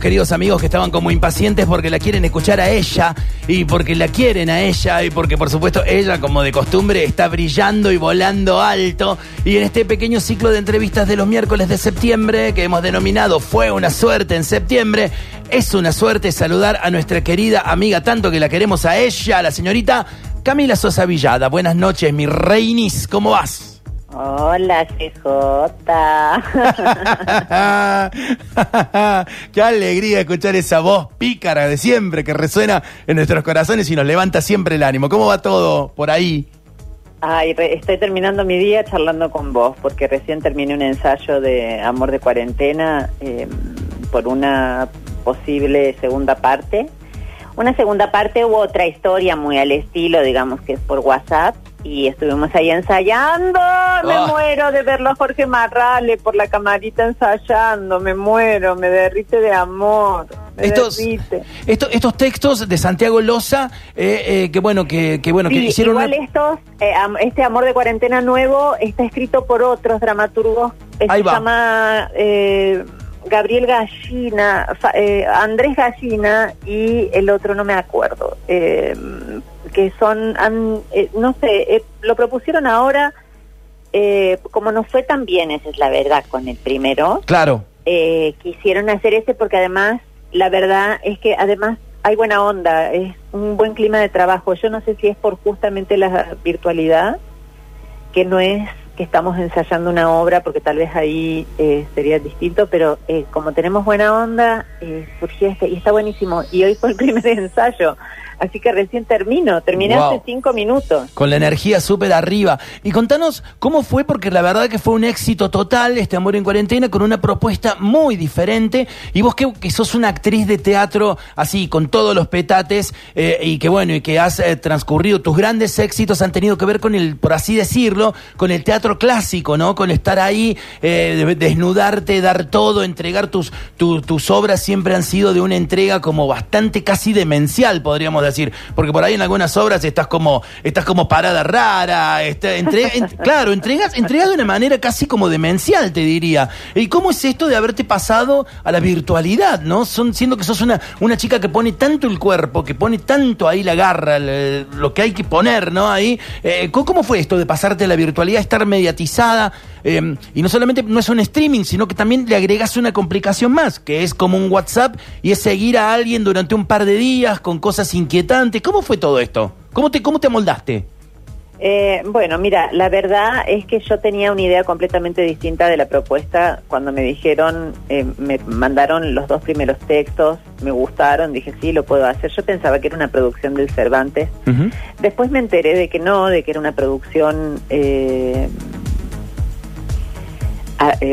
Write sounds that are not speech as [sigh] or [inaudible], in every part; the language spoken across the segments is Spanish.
Queridos amigos que estaban como impacientes porque la quieren escuchar a ella y porque la quieren a ella y porque por supuesto ella como de costumbre está brillando y volando alto y en este pequeño ciclo de entrevistas de los miércoles de septiembre que hemos denominado Fue una suerte en septiembre, es una suerte saludar a nuestra querida amiga tanto que la queremos a ella, la señorita Camila Sosa Villada. Buenas noches mi reinis, ¿cómo vas? Hola, CJ. [laughs] Qué alegría escuchar esa voz pícara de siempre que resuena en nuestros corazones y nos levanta siempre el ánimo. ¿Cómo va todo por ahí? Ay, estoy terminando mi día charlando con vos porque recién terminé un ensayo de Amor de Cuarentena em, por una posible segunda parte. Una segunda parte u otra historia muy al estilo, digamos que es por WhatsApp y estuvimos ahí ensayando. Me Ah. muero de verlo a Jorge Marrale por la camarita ensayando. Me muero, me derrite de amor. Me Estos, derrite. estos, estos textos de Santiago Loza, eh, eh, que bueno, que, que bueno, que Sí, hicieron igual una- estos, eh, este amor de cuarentena nuevo está escrito por otros dramaturgos. Eh, Ahí se va. llama eh, Gabriel Gallina, eh, Andrés Gallina y el otro no me acuerdo. Que son, han, eh, no sé, eh, lo propusieron ahora, eh, como no fue tan bien, esa es la verdad, con el primero Claro. eh, quisieron hacer este porque además, la verdad es que además hay buena onda, es un buen clima de trabajo. Yo no sé si es por justamente la virtualidad, que no es que estamos ensayando una obra, porque tal vez ahí eh, sería distinto, pero eh, como tenemos buena onda, eh, surgió este y está buenísimo. Y hoy fue el [laughs] primer ensayo, así que recién termino, terminé Wow. hace cinco minutos. Con la energía súper arriba. Y contanos cómo fue, porque la verdad que fue un éxito total este Amor en Cuarentena, con una propuesta muy diferente. Y vos que, que sos una actriz de teatro así, con todos los petates, eh, y que bueno, y que has eh, transcurrido, tus grandes éxitos han tenido que ver con el, por así decirlo, con el teatro clásico, ¿no? Con estar ahí, eh, de- desnudarte, dar todo, entregar tus, tu- tus obras siempre han sido de una entrega como bastante casi demencial, podríamos decir. Porque por ahí en algunas obras estás como, estás como parada rara, está- entre- en- [laughs] claro, entregas, entregas de una manera casi como demencial, te diría. ¿Y cómo es esto de haberte pasado a la virtualidad, no? Son, siendo que sos una, una chica que pone tanto el cuerpo, que pone tanto ahí la garra, lo que hay que poner, ¿no? Ahí, eh, ¿cómo ¿cómo fue esto de pasarte a la virtualidad, estar mediatizada? Eh, y no solamente no es un streaming, sino que también le agregas una complicación más, que es como un WhatsApp y es seguir a alguien durante un par de días con cosas inquietantes. ¿Cómo fue todo esto? ¿Cómo te, cómo te amoldaste? Eh, bueno, mira, la verdad es que yo tenía una idea completamente distinta de la propuesta cuando me dijeron, eh, me mandaron los dos primeros textos, me gustaron, dije sí, lo puedo hacer. Yo pensaba que era una producción del Cervantes. Después me enteré de que no, de que era una producción, eh,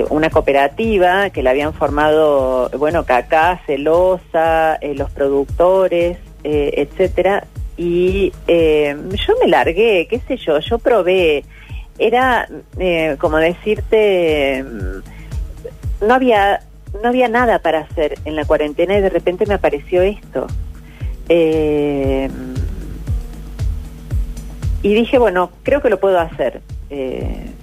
una cooperativa que la habían formado, bueno, Cacá, Celosa, eh, los productores, eh, etcétera. Y eh, yo me largué, qué sé yo, yo probé. Era eh, como decirte, mm, no había no había nada para hacer en la cuarentena y de repente me apareció esto. Eh, y dije, bueno, creo que lo puedo hacer. eh,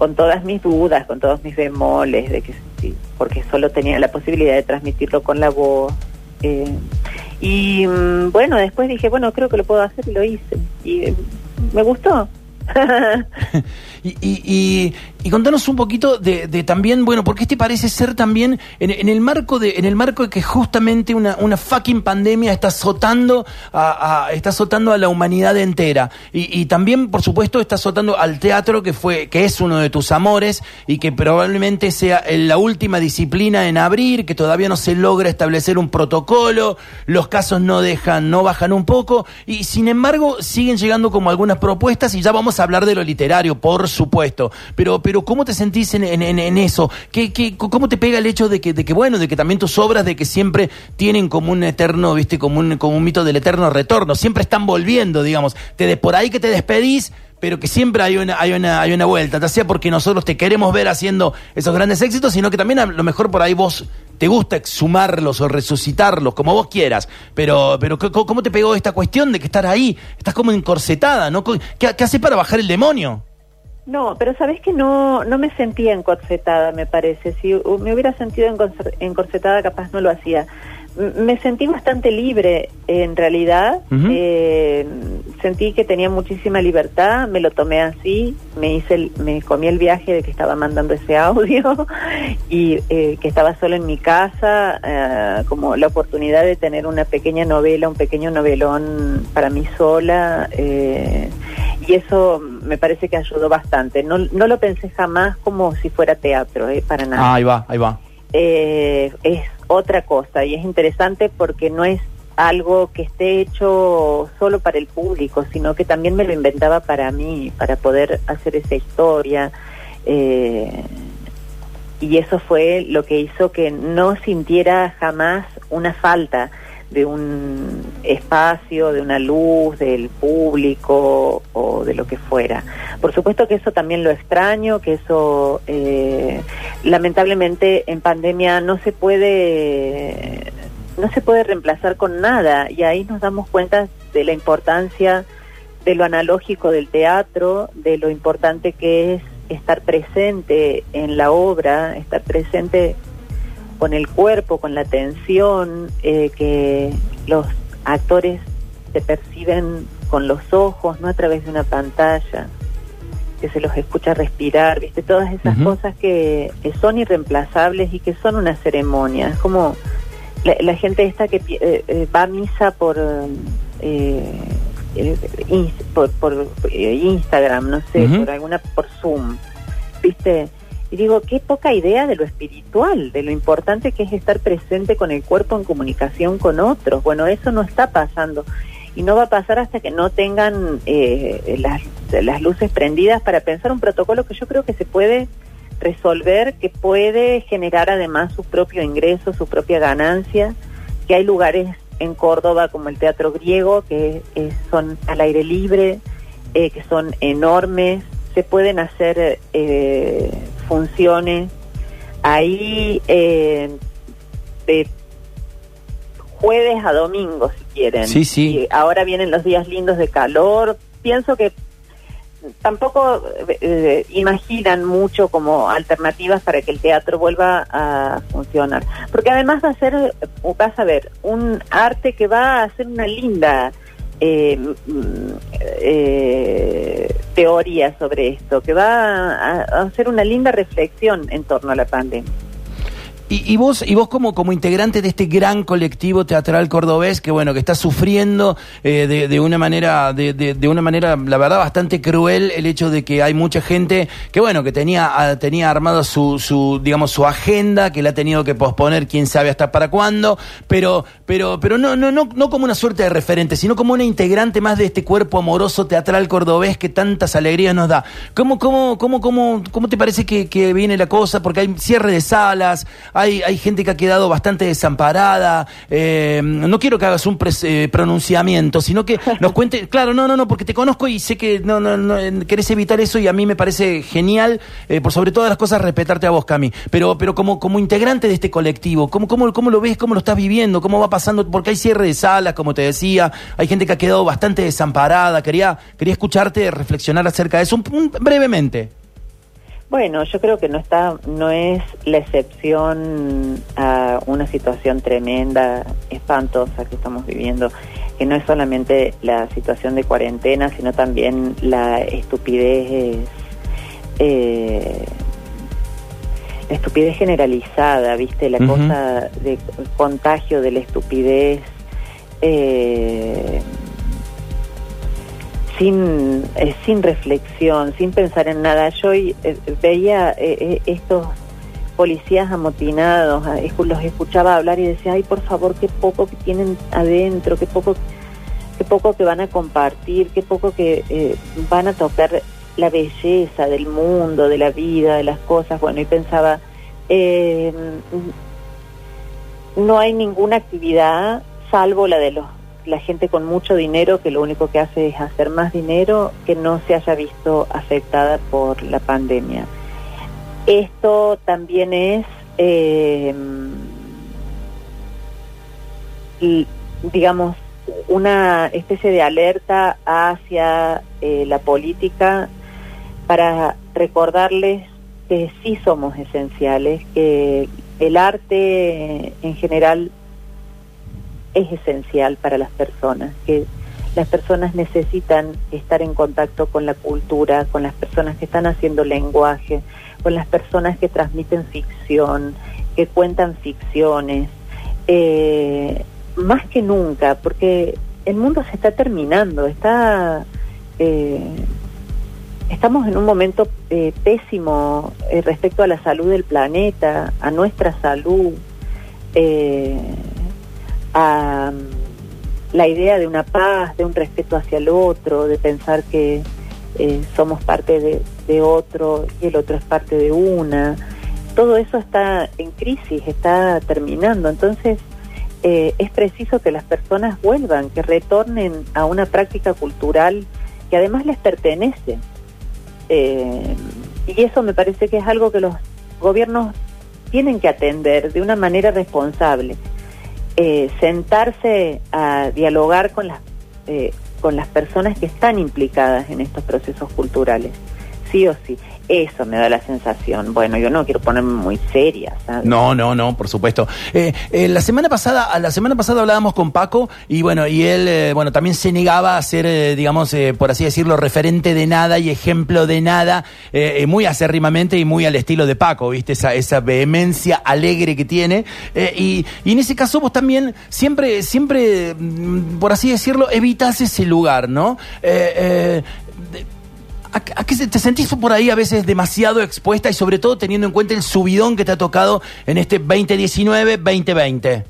con todas mis dudas, con todos mis bemoles, de que sí, porque solo tenía la posibilidad de transmitirlo con la voz. eh, y mm, bueno, después dije, bueno, creo que lo puedo hacer y lo hice. Y eh, me gustó. [laughs] [laughs] Y, y, y, y contanos un poquito de, también, bueno, porque este parece ser también en, en el marco de en el marco de que justamente una, una fucking pandemia está azotando a, a- está azotando a la humanidad entera y, y también, por supuesto, está azotando al teatro que fue que es uno de tus amores y que probablemente sea la última disciplina en abrir, que todavía no se logra establecer un protocolo, los casos no dejan, no bajan un poco y sin embargo siguen llegando como algunas propuestas y ya vamos a hablar de lo literario, por supuesto. Pero, pero ¿cómo te sentís en, eso? ¿Qué, ¿Cómo te pega el hecho de que, bueno, de que también tus obras, de que siempre tienen como un eterno, viste, como un, como un mito del eterno retorno, siempre están volviendo, digamos, te de, por ahí que te despedís, pero que siempre hay una, hay una, hay una vuelta, ya sea porque nosotros te queremos ver haciendo esos grandes éxitos, sino que también a lo mejor por ahí vos te gusta exhumarlos o resucitarlos, como vos quieras, pero, pero ¿cómo cómo te pegó esta cuestión de que estar ahí? Estás como encorsetada, ¿no? ¿Qué, qué haces para bajar el demonio? No, pero sabes que no, no me sentía encorsetada, me parece. Si me hubiera sentido encorsetada, capaz no lo hacía. Me sentí bastante libre, en realidad. eh, sentí que tenía muchísima libertad, me lo tomé así, me hice, el, me comí el viaje de que estaba mandando ese audio [laughs] y eh, que estaba solo en mi casa, eh, como la oportunidad de tener una pequeña novela, un pequeño novelón para mí sola. Eh, y eso me parece que ayudó bastante. No, no lo pensé jamás como si fuera teatro, eh, para nada. Ah, ahí va, ahí va. Eh, es otra cosa y es interesante porque no es algo que esté hecho solo para el público, sino que también me lo inventaba para mí, para poder hacer esa historia. Eh, y eso fue lo que hizo que no sintiera jamás una falta de un espacio, de una luz, del público o de lo que fuera. Por supuesto que eso también lo extraño, que eso eh, lamentablemente en pandemia no se puede no se puede reemplazar con nada y ahí nos damos cuenta de la importancia de lo analógico del teatro, de lo importante que es estar presente en la obra, estar presente con el cuerpo, con la tensión, eh, que los actores se perciben con los ojos, no a través de una pantalla, que se los escucha respirar, viste, todas esas cosas que, que, son irreemplazables y que son una ceremonia. Es como la, gente esta que eh, eh, va a misa por, eh, por, por Instagram, no sé, por alguna por Zoom, viste y digo, qué poca idea de lo espiritual, de lo importante que es estar presente con el cuerpo en comunicación con otros. Bueno, eso no está pasando. Y no va a pasar hasta que no tengan eh, las, luces prendidas para pensar un protocolo que yo creo que se puede resolver, que puede generar además su propio ingreso, su propia ganancia, que hay lugares en Córdoba como el Teatro Griego que son al aire libre, eh, que son enormes, se pueden hacer eh, funciones ahí eh, de jueves a domingo si quieren. Sí, sí. Y ahora vienen los días lindos de calor. Pienso que tampoco eh, imaginan mucho como alternativas para que el teatro vuelva a funcionar. Porque además va a ser, vas a ver, un arte que va a ser una linda eh, eh, teoría sobre esto, que va a, a hacer una linda reflexión en torno a la pandemia. Y, y, vos, y vos como, como integrante de este gran colectivo teatral cordobés, que bueno, que está sufriendo eh, de, de, una manera, de, de, de, una manera, la verdad, bastante cruel el hecho de que hay mucha gente que bueno, que tenía, tenía armado su, su, digamos, su agenda, que la ha tenido que posponer quién sabe hasta para cuándo, pero, pero, pero no, no, no, no como una suerte de referente, sino como una integrante más de este cuerpo amoroso teatral cordobés que tantas alegrías nos da. ¿Cómo, cómo, cómo, cómo, cómo te parece que, viene la cosa? Porque hay cierre de salas, hay gente que ha quedado bastante desamparada. Eh, no quiero que hagas un eh, pronunciamiento, sino que [laughs] nos cuente. Claro, no, no, no, porque te conozco y sé que no, no, no querés evitar eso y a mí me parece genial, eh, por sobre todas las cosas, respetarte a vos, Cami. Pero, pero como, como integrante de este colectivo, ¿cómo, cómo, ¿cómo lo ves? ¿Cómo lo estás viviendo? ¿Cómo va pasando? Porque hay cierre de salas, como te decía, hay gente que ha quedado bastante desamparada. Quería, quería escucharte reflexionar acerca de eso un, un, brevemente. Bueno, yo creo que no está, no es la excepción a una situación tremenda, espantosa que estamos viviendo, que no es solamente la situación de cuarentena, sino también la estupidez, eh, la estupidez generalizada, viste, la uh -huh. cosa de contagio de la estupidez. Eh, sin, eh, sin reflexión, sin pensar en nada. Yo eh, veía eh, estos policías amotinados, los escuchaba hablar y decía, ay, por favor, qué poco que tienen adentro, qué poco, qué poco que van a compartir, qué poco que van a tocar la belleza del mundo, de la vida, de las cosas. Bueno, y pensaba, no hay ninguna actividad salvo la de los la gente con mucho dinero que lo único que hace es hacer más dinero que no se haya visto afectada por la pandemia. Esto también es, eh, digamos, una especie de alerta hacia eh, la política para recordarles que sí somos esenciales, que el arte en general es esencial para las personas, que las personas necesitan estar en contacto con la cultura, con las personas que están haciendo lenguaje, con las personas que transmiten ficción, que cuentan ficciones, eh, más que nunca, porque el mundo se está terminando, está eh, estamos en un momento eh, pésimo respecto a la salud del planeta, a nuestra salud, a mm, la idea de una paz, de un respeto hacia el otro, de pensar que somos parte de, de otro y el otro es parte de una. Todo eso está en crisis, está terminando. Entonces, eh, es preciso que las personas vuelvan, que retornen a una práctica cultural que además les pertenece. Eh, y eso me parece que es algo que los gobiernos tienen que atender de una manera responsable. Eh, sentarse a dialogar con las, con las personas que están implicadas en estos procesos culturales, sí o sí. Eso me da la sensación. Bueno, yo no quiero ponerme muy seria. No, no, no, por supuesto. Eh, eh, la semana pasada, la semana pasada hablábamos con Paco y bueno, y él, eh, bueno, también se negaba a ser, digamos, por así decirlo, referente de nada y ejemplo de nada, muy acérrimamente y muy al estilo de Paco, ¿viste? Esa, esa vehemencia alegre que tiene. Y, y, en ese caso vos también siempre, siempre, mm, por así decirlo, evitas ese lugar, ¿no? ¿A, qué te sentís por ahí a veces demasiado expuesta y sobre todo teniendo en cuenta el subidón que te ha tocado en este 2019-2020?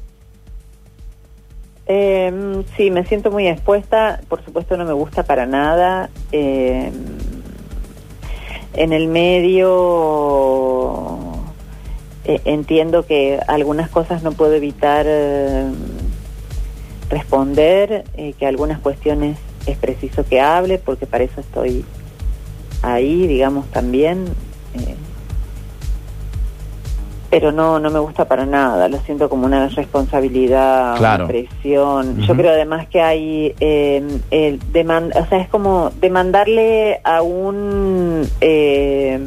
Eh, sí, me siento muy expuesta. Por supuesto no me gusta para nada. Em, en el medio eh, entiendo que algunas cosas no puedo evitar em, responder, eh, que algunas cuestiones es preciso que hable porque para eso estoy ahí, digamos, también. Eh, pero no no me gusta para nada, lo siento como una responsabilidad, una presión. Yo creo además que hay eh, el demand, o sea, es como demandarle a un eh,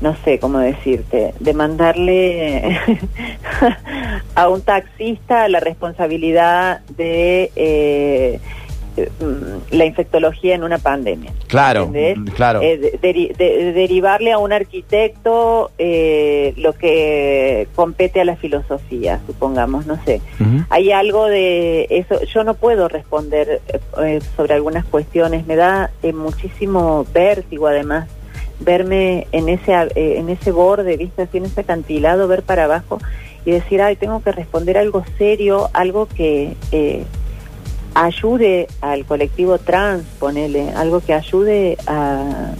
no sé cómo decirte, demandarle [laughs] a un taxista la responsabilidad de eh, la infectología en una pandemia. Claro, claro. Eh, derivarle a un arquitecto eh, lo que compete a la filosofía, supongamos, no sé. Hay algo de eso, yo no puedo responder eh, sobre algunas cuestiones, me da muchísimo vértigo además verme en ese en ese borde, viste, así en ese acantilado, ver para abajo y decir, ay, tengo que responder algo serio, algo que ayude al colectivo trans, ponele, algo que ayude a,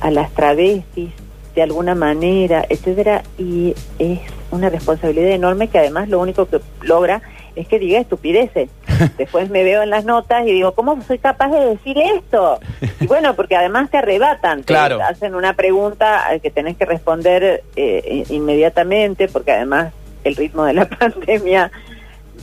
a las travestis de alguna manera, etcétera, y es una responsabilidad enorme que además lo único que logra es que diga estupideces. [laughs] Después me veo en las notas y digo, ¿cómo soy capaz de decir esto? Y bueno, porque además te arrebatan, te hacen una pregunta que tenés que responder eh, inmediatamente, porque además el ritmo de la [laughs] pandemia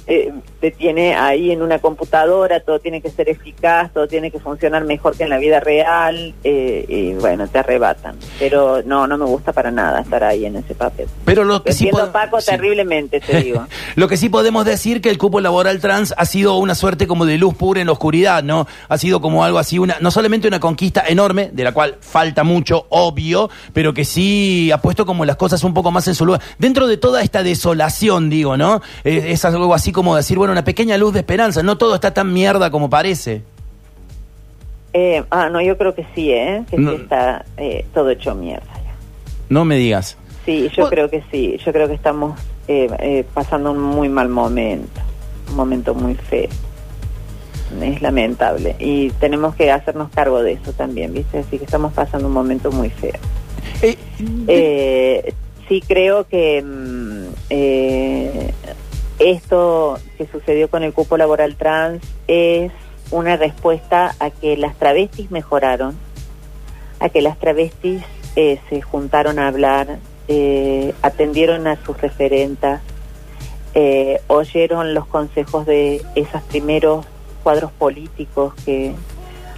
eh, te tiene ahí en una computadora, todo tiene que ser eficaz, todo tiene que funcionar mejor que en la vida real, eh, y bueno, te arrebatan. Pero no, no me gusta para nada estar ahí en ese papel. Pero lo que sí Paco terriblemente, te digo. [laughs] lo que sí podemos decir que el cupo laboral trans ha sido una suerte como de luz pura en la oscuridad, ¿no? Ha sido como algo así, una no solamente una conquista enorme, de la cual falta mucho, obvio, pero que sí ha puesto como las cosas un poco más en su lugar. Dentro de toda esta desolación, digo, ¿no? es algo así como decir, bueno, una pequeña luz de esperanza, no todo está tan mierda como parece. Eh, ah, no, yo creo que sí, ¿eh? Que sí está eh, todo hecho mierda. No me digas. Sí, yo creo que sí, yo creo que estamos eh, pasando un muy mal momento, un momento muy feo. Es lamentable y tenemos que hacernos cargo de eso también, ¿viste? Así que estamos pasando un momento muy feo. sí creo que mm, esto que sucedió con el cupo laboral trans es una respuesta a que las travestis mejoraron, a que las travestis eh, se juntaron a hablar, eh, atendieron a sus referentas, eh, oyeron los consejos de esos primeros cuadros políticos que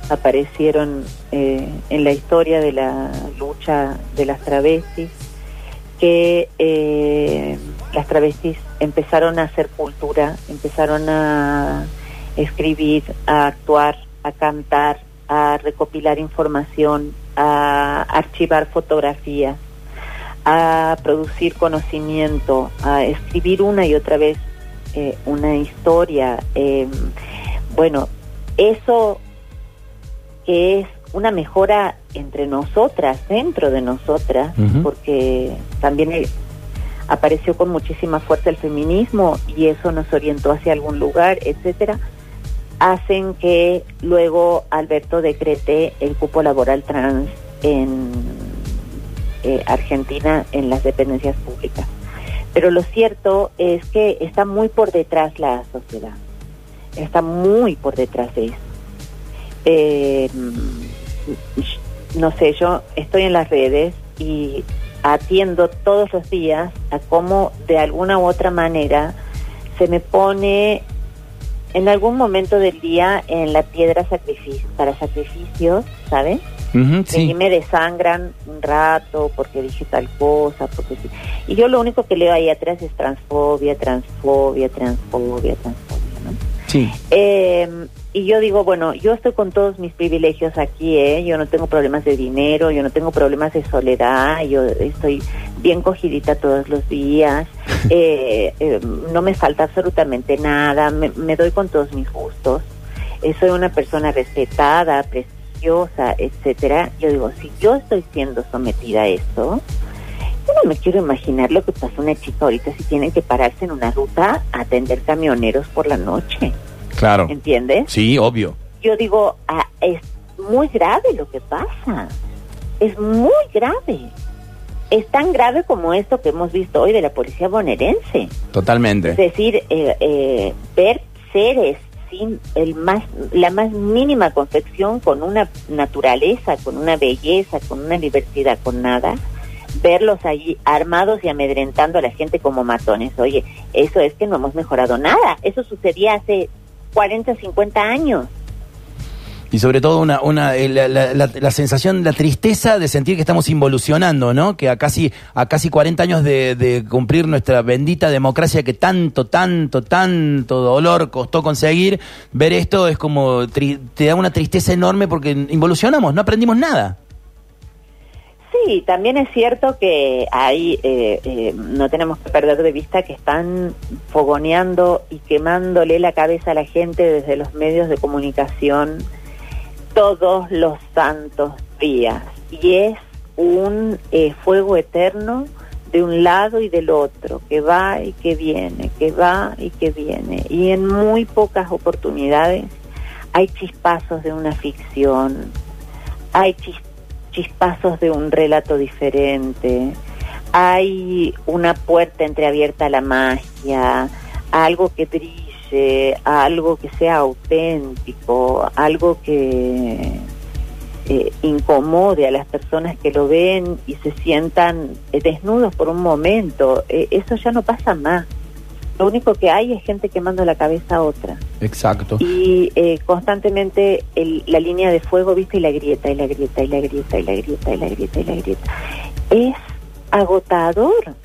aparecieron en la historia de la lucha de las travestis, que las travestis empezaron a hacer cultura, empezaron a escribir, a actuar, a cantar, a recopilar información, a archivar fotografías, a producir conocimiento, a escribir una y otra vez eh, una historia. Em, bueno, eso que es una mejora entre nosotras, dentro de nosotras, porque también apareció con muchísima fuerza el feminismo y eso nos orientó hacia algún lugar, etcétera, hacen que luego Alberto decrete el cupo laboral trans en eh, Argentina en las dependencias públicas. Pero lo cierto es que está muy por detrás la sociedad, está muy por detrás de eso. Eh, no sé, yo estoy en las redes y atiendo todos los días a cómo de alguna u otra manera se me pone en algún momento del día en la piedra sacrificio, para sacrificios, ¿sabes? Y me desangran un rato porque dije tal cosa, porque Y yo lo único que leo ahí atrás es transfobia, transfobia, transfobia, transfobia, ¿no? Sí. Eh, y yo digo, bueno, yo estoy con todos mis privilegios aquí, ¿eh? Yo no tengo problemas de dinero, yo no tengo problemas de soledad, yo estoy bien cogidita todos los días, [laughs] eh, eh, no me falta absolutamente nada, me, doy con todos mis gustos, eh, soy una persona respetada, preciosa, etcétera. Yo digo, si yo estoy siendo sometida a esto, yo no me quiero imaginar lo que pasa una chica ahorita si tienen que pararse en una ruta a atender camioneros por la noche. Claro. ¿Entiendes? Sí, obvio. Yo digo, ah, es muy grave lo que pasa. Es muy grave. Es tan grave como esto que hemos visto hoy de la policía bonaerense. Totalmente. Es decir, eh, eh, ver seres sin el más, la más mínima confección, con una naturaleza, con una belleza, con una diversidad, con nada, verlos allí armados y amedrentando a la gente como matones. Oye, eso es que no hemos mejorado nada. Eso sucedía hace 40, 50 años. Y sobre todo una, una eh, la, la, sensación, la tristeza de sentir que estamos involucionando, ¿no? Que a casi, a casi 40 años de, cumplir nuestra bendita democracia que tanto, tanto, tanto dolor costó conseguir, ver esto es como, te da una tristeza enorme porque involucionamos, no aprendimos nada. Sí, también es cierto que ahí eh, eh, no tenemos que perder de vista que están fogoneando y quemándole la cabeza a la gente desde los medios de comunicación todos los santos días. Y es un eh, fuego eterno de un lado y del otro, que va y que viene, que va y que viene. Y en muy pocas oportunidades hay chispazos de una ficción, hay chispazos chispazos de un relato diferente, hay una puerta entreabierta a la magia, algo que brille, algo que sea auténtico, algo que eh, incomode a las personas que lo ven y se sientan eh, desnudos por un momento. Eh, eso ya no pasa más. Lo único que hay es gente quemando la cabeza a otra. Exacto. Y eh, constantemente la línea de fuego, viste, y la grieta, y la grieta, y la grieta, y la grieta, y la grieta, y la grieta. Es agotador.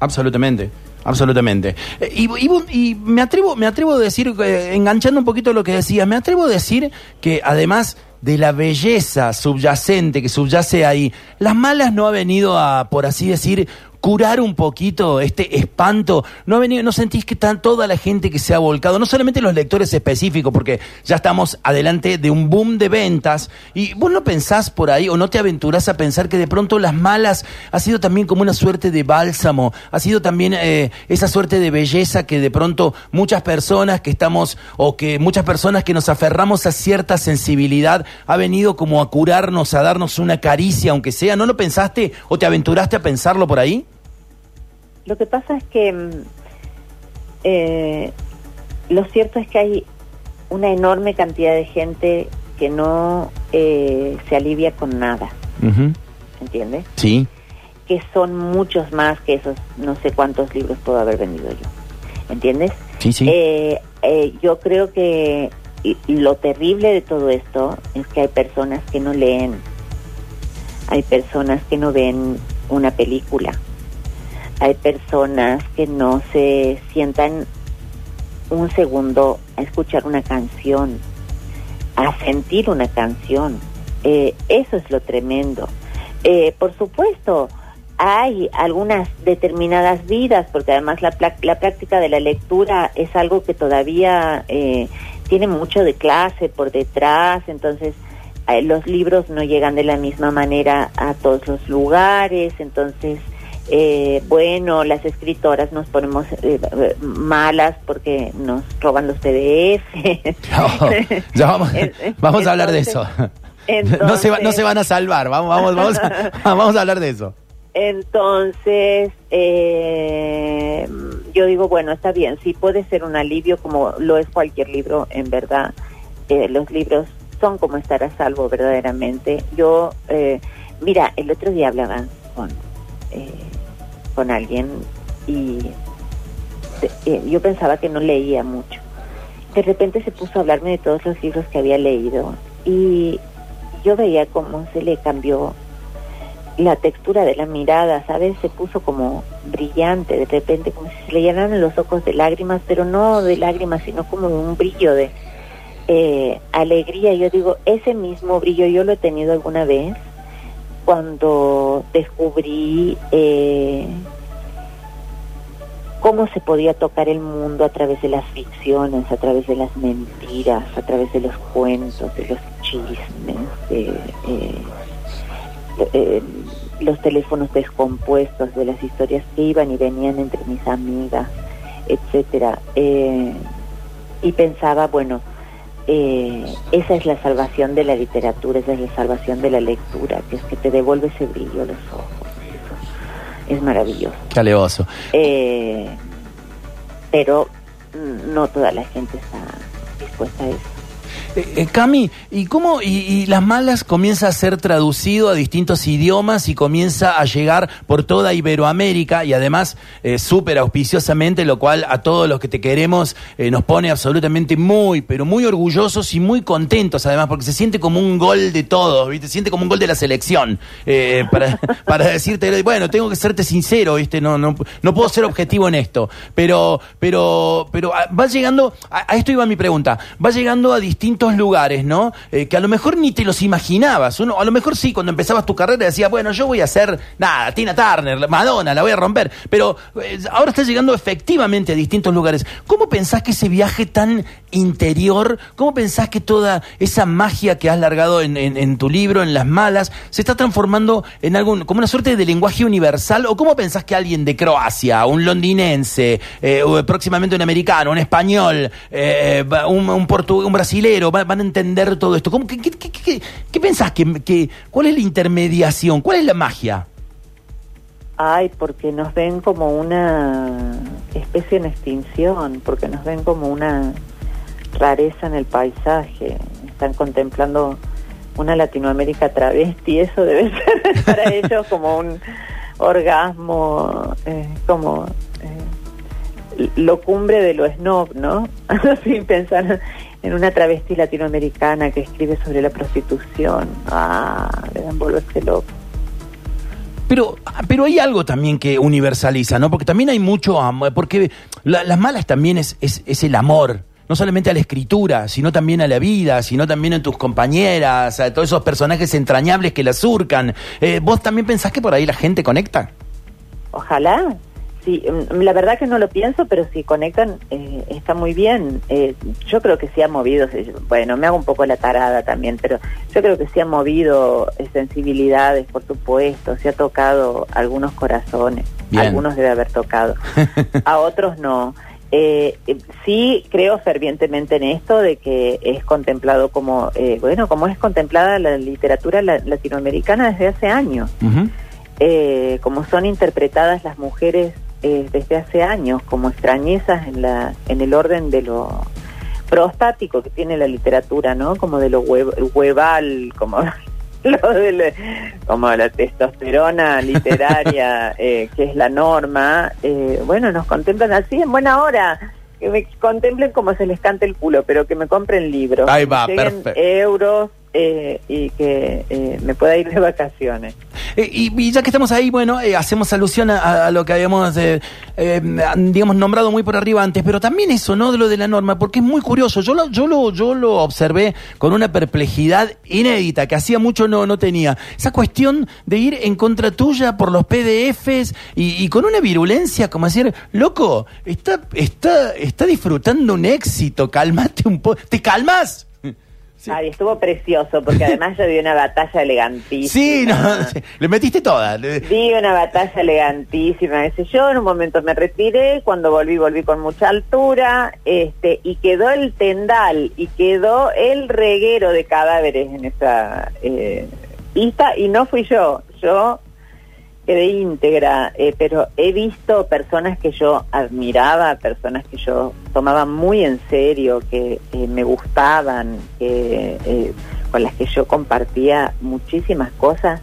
Absolutamente. Absolutamente. Eh, y, y, me atrevo, me atrevo a decir, eh, enganchando un poquito lo que decías, me atrevo a decir que además de la belleza subyacente que subyace ahí, las malas no ha venido a, por así decir, curar un poquito este espanto? ¿No, venido, no sentís que toda la gente que se ha volcado, no solamente los lectores específicos, porque ya estamos adelante de un boom de ventas, y vos no pensás por ahí o no te aventurás a pensar que de pronto las malas ha sido también como una suerte de bálsamo, ha sido también eh, esa suerte de belleza que de pronto muchas personas que estamos, o que muchas personas que nos aferramos a cierta sensibilidad, ha venido como a curarnos, a darnos una caricia, aunque sea, ¿no lo pensaste o te aventuraste a pensarlo por ahí? Lo que pasa es que mm, eh, lo cierto es que hay una enorme cantidad de gente que no eh, se alivia con nada. ¿Entiendes? Sí. Que son muchos más que esos no sé cuántos libros puedo haber vendido yo. ¿Entiendes? Sí, sí. Eh, yo creo que lo terrible de todo esto es que hay personas que no leen, hay personas que no ven una película, hay personas que no se sientan un segundo a escuchar una canción, a sentir una canción. Eh, eso es lo tremendo. Eh, por supuesto, hay algunas determinadas vidas, porque además la, la práctica de la lectura es algo que todavía eh, tiene mucho de clase por detrás, entonces los libros no llegan de la misma manera a todos los lugares, entonces eh, bueno, las escritoras nos ponemos eh, malas porque nos roban los PDF. [laughs] ya vamos, [laughs] vamos a hablar de eso. [laughs] no, se no se van a salvar, vamos, vamos, vamos, a, vamos a hablar de eso. Entonces, eh, yo digo, bueno, está bien, sí puede ser un alivio como lo es cualquier libro, en verdad. los libros son como estar a salvo verdaderamente. Yo, mira, el otro día hablaba con con alguien y eh, yo pensaba que no leía mucho. De repente se puso a hablarme de todos los libros que había leído y yo veía cómo se le cambió la textura de la mirada, ¿sabes? Se puso como brillante, de repente como si se le llenaran los ojos de lágrimas, pero no de lágrimas, sino como un brillo de eh, alegría. Yo digo, ese mismo brillo yo lo he tenido alguna vez cuando descubrí eh, cómo se podía tocar el mundo a través de las ficciones, a través de las mentiras, a través de los cuentos, de los chismes, de eh, eh, los teléfonos descompuestos, de las historias que iban y venían entre mis amigas, etcétera. y pensaba, bueno, eh, esa es la salvación de la literatura, esa es la salvación de la lectura, que es que te devuelve ese brillo a los ojos. es maravilloso. Qué alevoso. Eh, pero no toda la gente está dispuesta a eso. Eh, eh, Cami, ¿y cómo y, Las Malas comienza a ser traducido a distintos idiomas y comienza a llegar por toda Iberoamérica y además eh, súper auspiciosamente, lo cual a todos los que te queremos nos pone absolutamente muy, pero muy orgullosos y muy contentos además, porque se siente como un gol de todos, ¿viste? Se siente como un gol de la selección. [laughs] para, para decirte, bueno, tengo que serte sincero, ¿viste? No, no, no puedo ser objetivo en esto, pero, pero, pero ah, va llegando, a esto iba mi pregunta, va llegando a distintos lugares, ¿no? Eh, que a lo mejor ni te los imaginabas. Uno, a lo mejor sí, cuando empezabas tu carrera decías, bueno, yo voy a hacer, nada, Tina Turner, Madonna, la voy a romper. Pero eh, ahora estás llegando efectivamente a distintos lugares. ¿Cómo pensás que ese viaje tan interior, cómo pensás que toda esa magia que has largado en, tu libro, en las malas, se está transformando en algún, como una suerte de lenguaje universal? ¿O cómo pensás que alguien de Croacia, un londinense, eh, o próximamente un americano, un español, un, un, un brasilero, van, a entender todo esto. ¿Cómo, qué, qué, qué, qué pensás? Que, ¿Cuál es la intermediación? ¿Cuál es la magia? Ay, porque nos ven como una especie en extinción, porque nos ven como una rareza en el paisaje. Están contemplando una Latinoamérica travesti, eso debe [laughs] ser para ellos como un orgasmo, eh, como eh, lo cumbre de lo snob, ¿no? [laughs] Así pensar en una travesti latinoamericana que escribe sobre la prostitución. Ah, le dan volverse loco. Pero, pero hay algo también que universaliza, ¿no? Porque también hay mucho amor, porque las malas también es, es, el amor, no solamente a la escritura, sino también a la vida, sino también a tus compañeras, a todos esos personajes entrañables que la surcan. Eh, ¿Vos también pensás que por ahí la gente conecta? Ojalá, Sí, mm, la verdad que no lo pienso, pero si conectan eh, está muy bien. Eh, yo creo que sí ha movido, bueno, me hago un poco la tarada también, pero yo creo que sí ha movido eh, sensibilidades, por supuesto, se ha tocado algunos corazones, algunos debe haber tocado, [laughs] a otros no. sí creo fervientemente en esto de que es contemplado como, bueno, como es contemplada la literatura latinoamericana desde hace años. como son interpretadas las mujeres eh, desde hace años como extrañezas en, la, en el orden de lo prostático que tiene la literatura, ¿no? Como de lo hueval, como [laughs] lo de como la testosterona literaria, [laughs] eh, que es la norma. Eh, bueno, nos contemplan así en buena hora. que me contemplen como se les cante el culo, pero que me compren libros. Ahí va, perfecto. euros eh, y que eh, me pueda ir de vacaciones. Eh, y, y ya que estamos ahí, bueno, eh, hacemos alusión a, lo que habíamos, eh, digamos, nombrado muy por arriba antes, pero también eso, ¿no? De lo de la norma, porque es muy curioso. Yo lo, yo lo, yo lo observé con una perplejidad inédita que hacía mucho no, no tenía. Esa cuestión de ir en contra tuya por los PDFs y, y con una virulencia, como decir, loco, está, está, está disfrutando un éxito, calmate un poco. ¿Te calmas? Sí. Ay, estuvo precioso, porque además yo di una batalla elegantísima. Sí, no, sí, le metiste toda. Di una batalla elegantísima, ese yo en un momento me retiré, cuando volví volví con mucha altura, este y quedó el tendal y quedó el reguero de cadáveres en esa eh, pista y no fui yo, yo quedé íntegra, eh, pero he visto personas que yo admiraba, personas que yo tomaba muy en serio, que eh, me gustaban, que eh, con las que yo compartía muchísimas cosas,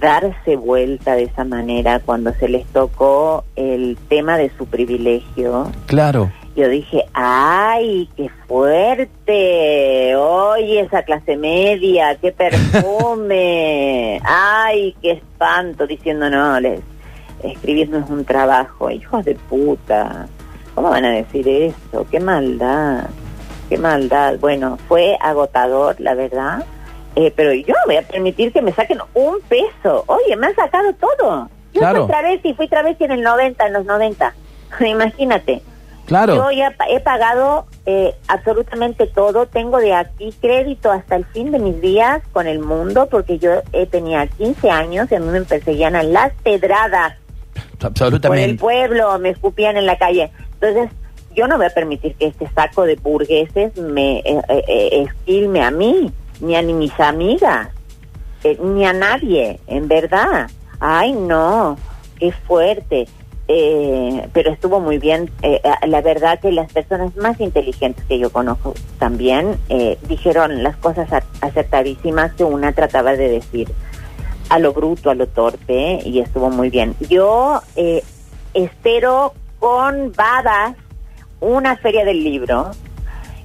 darse vuelta de esa manera cuando se les tocó el tema de su privilegio. Claro. Yo dije, ay, qué fuerte, oye, esa clase media, qué perfume, [laughs] ay, qué espanto, diciendo, no, les, escribir no es un trabajo, hijos de puta, ¿cómo van a decir eso? Qué maldad, qué maldad. Bueno, fue agotador, la verdad, eh, pero yo no voy a permitir que me saquen un peso. Oye, me han sacado todo. Yo Claro. fui travesti, fui travesti en el 90, en los 90. [laughs] Imagínate. Claro. Yo ya he pagado eh, absolutamente todo. Tengo de aquí crédito hasta el fin de mis días con el mundo porque yo eh, tenía 15 años y a mí me perseguían a las pedradas por el Absolutamente. pueblo, me escupían en la calle. Entonces, yo no voy a permitir que este saco de burgueses me eh, eh, eh, esquilme a mí, ni a ni mis amigas, eh, ni a nadie, en verdad. Ay, no, qué fuerte. Eh, pero estuvo muy bien. Eh, la verdad que las personas más inteligentes que yo conozco también eh, dijeron las cosas acertadísimas que una trataba de decir a lo bruto, a lo torpe, y estuvo muy bien. Yo eh, espero con babas una feria del libro.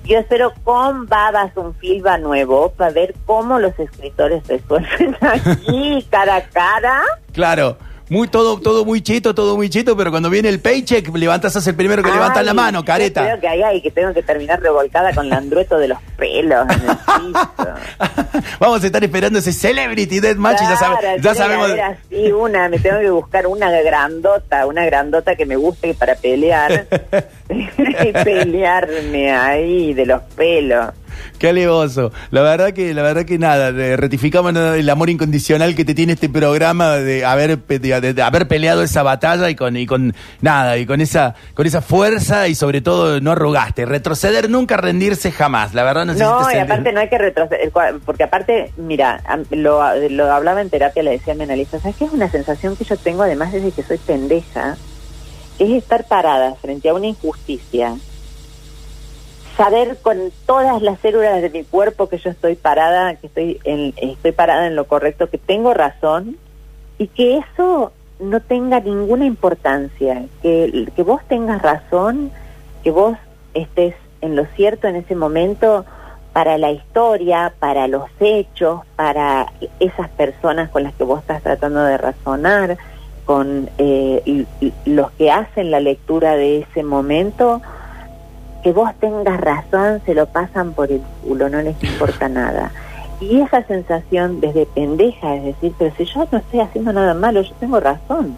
Yo espero con babas un filba nuevo para ver cómo los escritores resuelven [laughs] aquí cara a cara. Claro. Muy, todo, todo muy cheto, todo muy cheto, pero cuando viene el paycheck, levantas, sos el primero que levanta la mano, careta. Creo que ahí hay que tengo que terminar revolcada con landrueto de los pelos en el piso. [laughs] Vamos a estar esperando ese Celebrity Deathmatch y ya, sabe- Claro, ya sabemos. así una, me tengo que buscar una grandota, una grandota que me guste para pelear [laughs] [laughs] pelearme ahí de los pelos. Qué alevoso. La verdad que, la verdad que nada, de- ratificamos el amor incondicional que te tiene este programa de haber, de, de haber peleado esa batalla y con, y con nada, y con esa, con esa fuerza y sobre todo no arrugaste. Retroceder nunca, rendirse jamás. La verdad no sé si No, y aparte no hay que retroceder, porque aparte, mira, lo, lo hablaba en terapia, le decía a mi analista, ¿sabes qué es una sensación que yo tengo además desde que soy pendeja? Es estar parada frente a una injusticia, saber con todas las células de mi cuerpo que yo estoy parada, que estoy, en, estoy parada en lo correcto, que tengo razón, y que eso no tenga ninguna importancia, que, que vos tengas razón, que vos estés en lo cierto en ese momento para la historia, para los hechos, para esas personas con las que vos estás tratando de razonar, con eh, los que hacen la lectura de ese momento, que vos tengas razón, se lo pasan por el culo, no les importa [laughs] nada. Y esa sensación desde pendeja, es decir, pero si yo no estoy haciendo nada malo, yo tengo razón.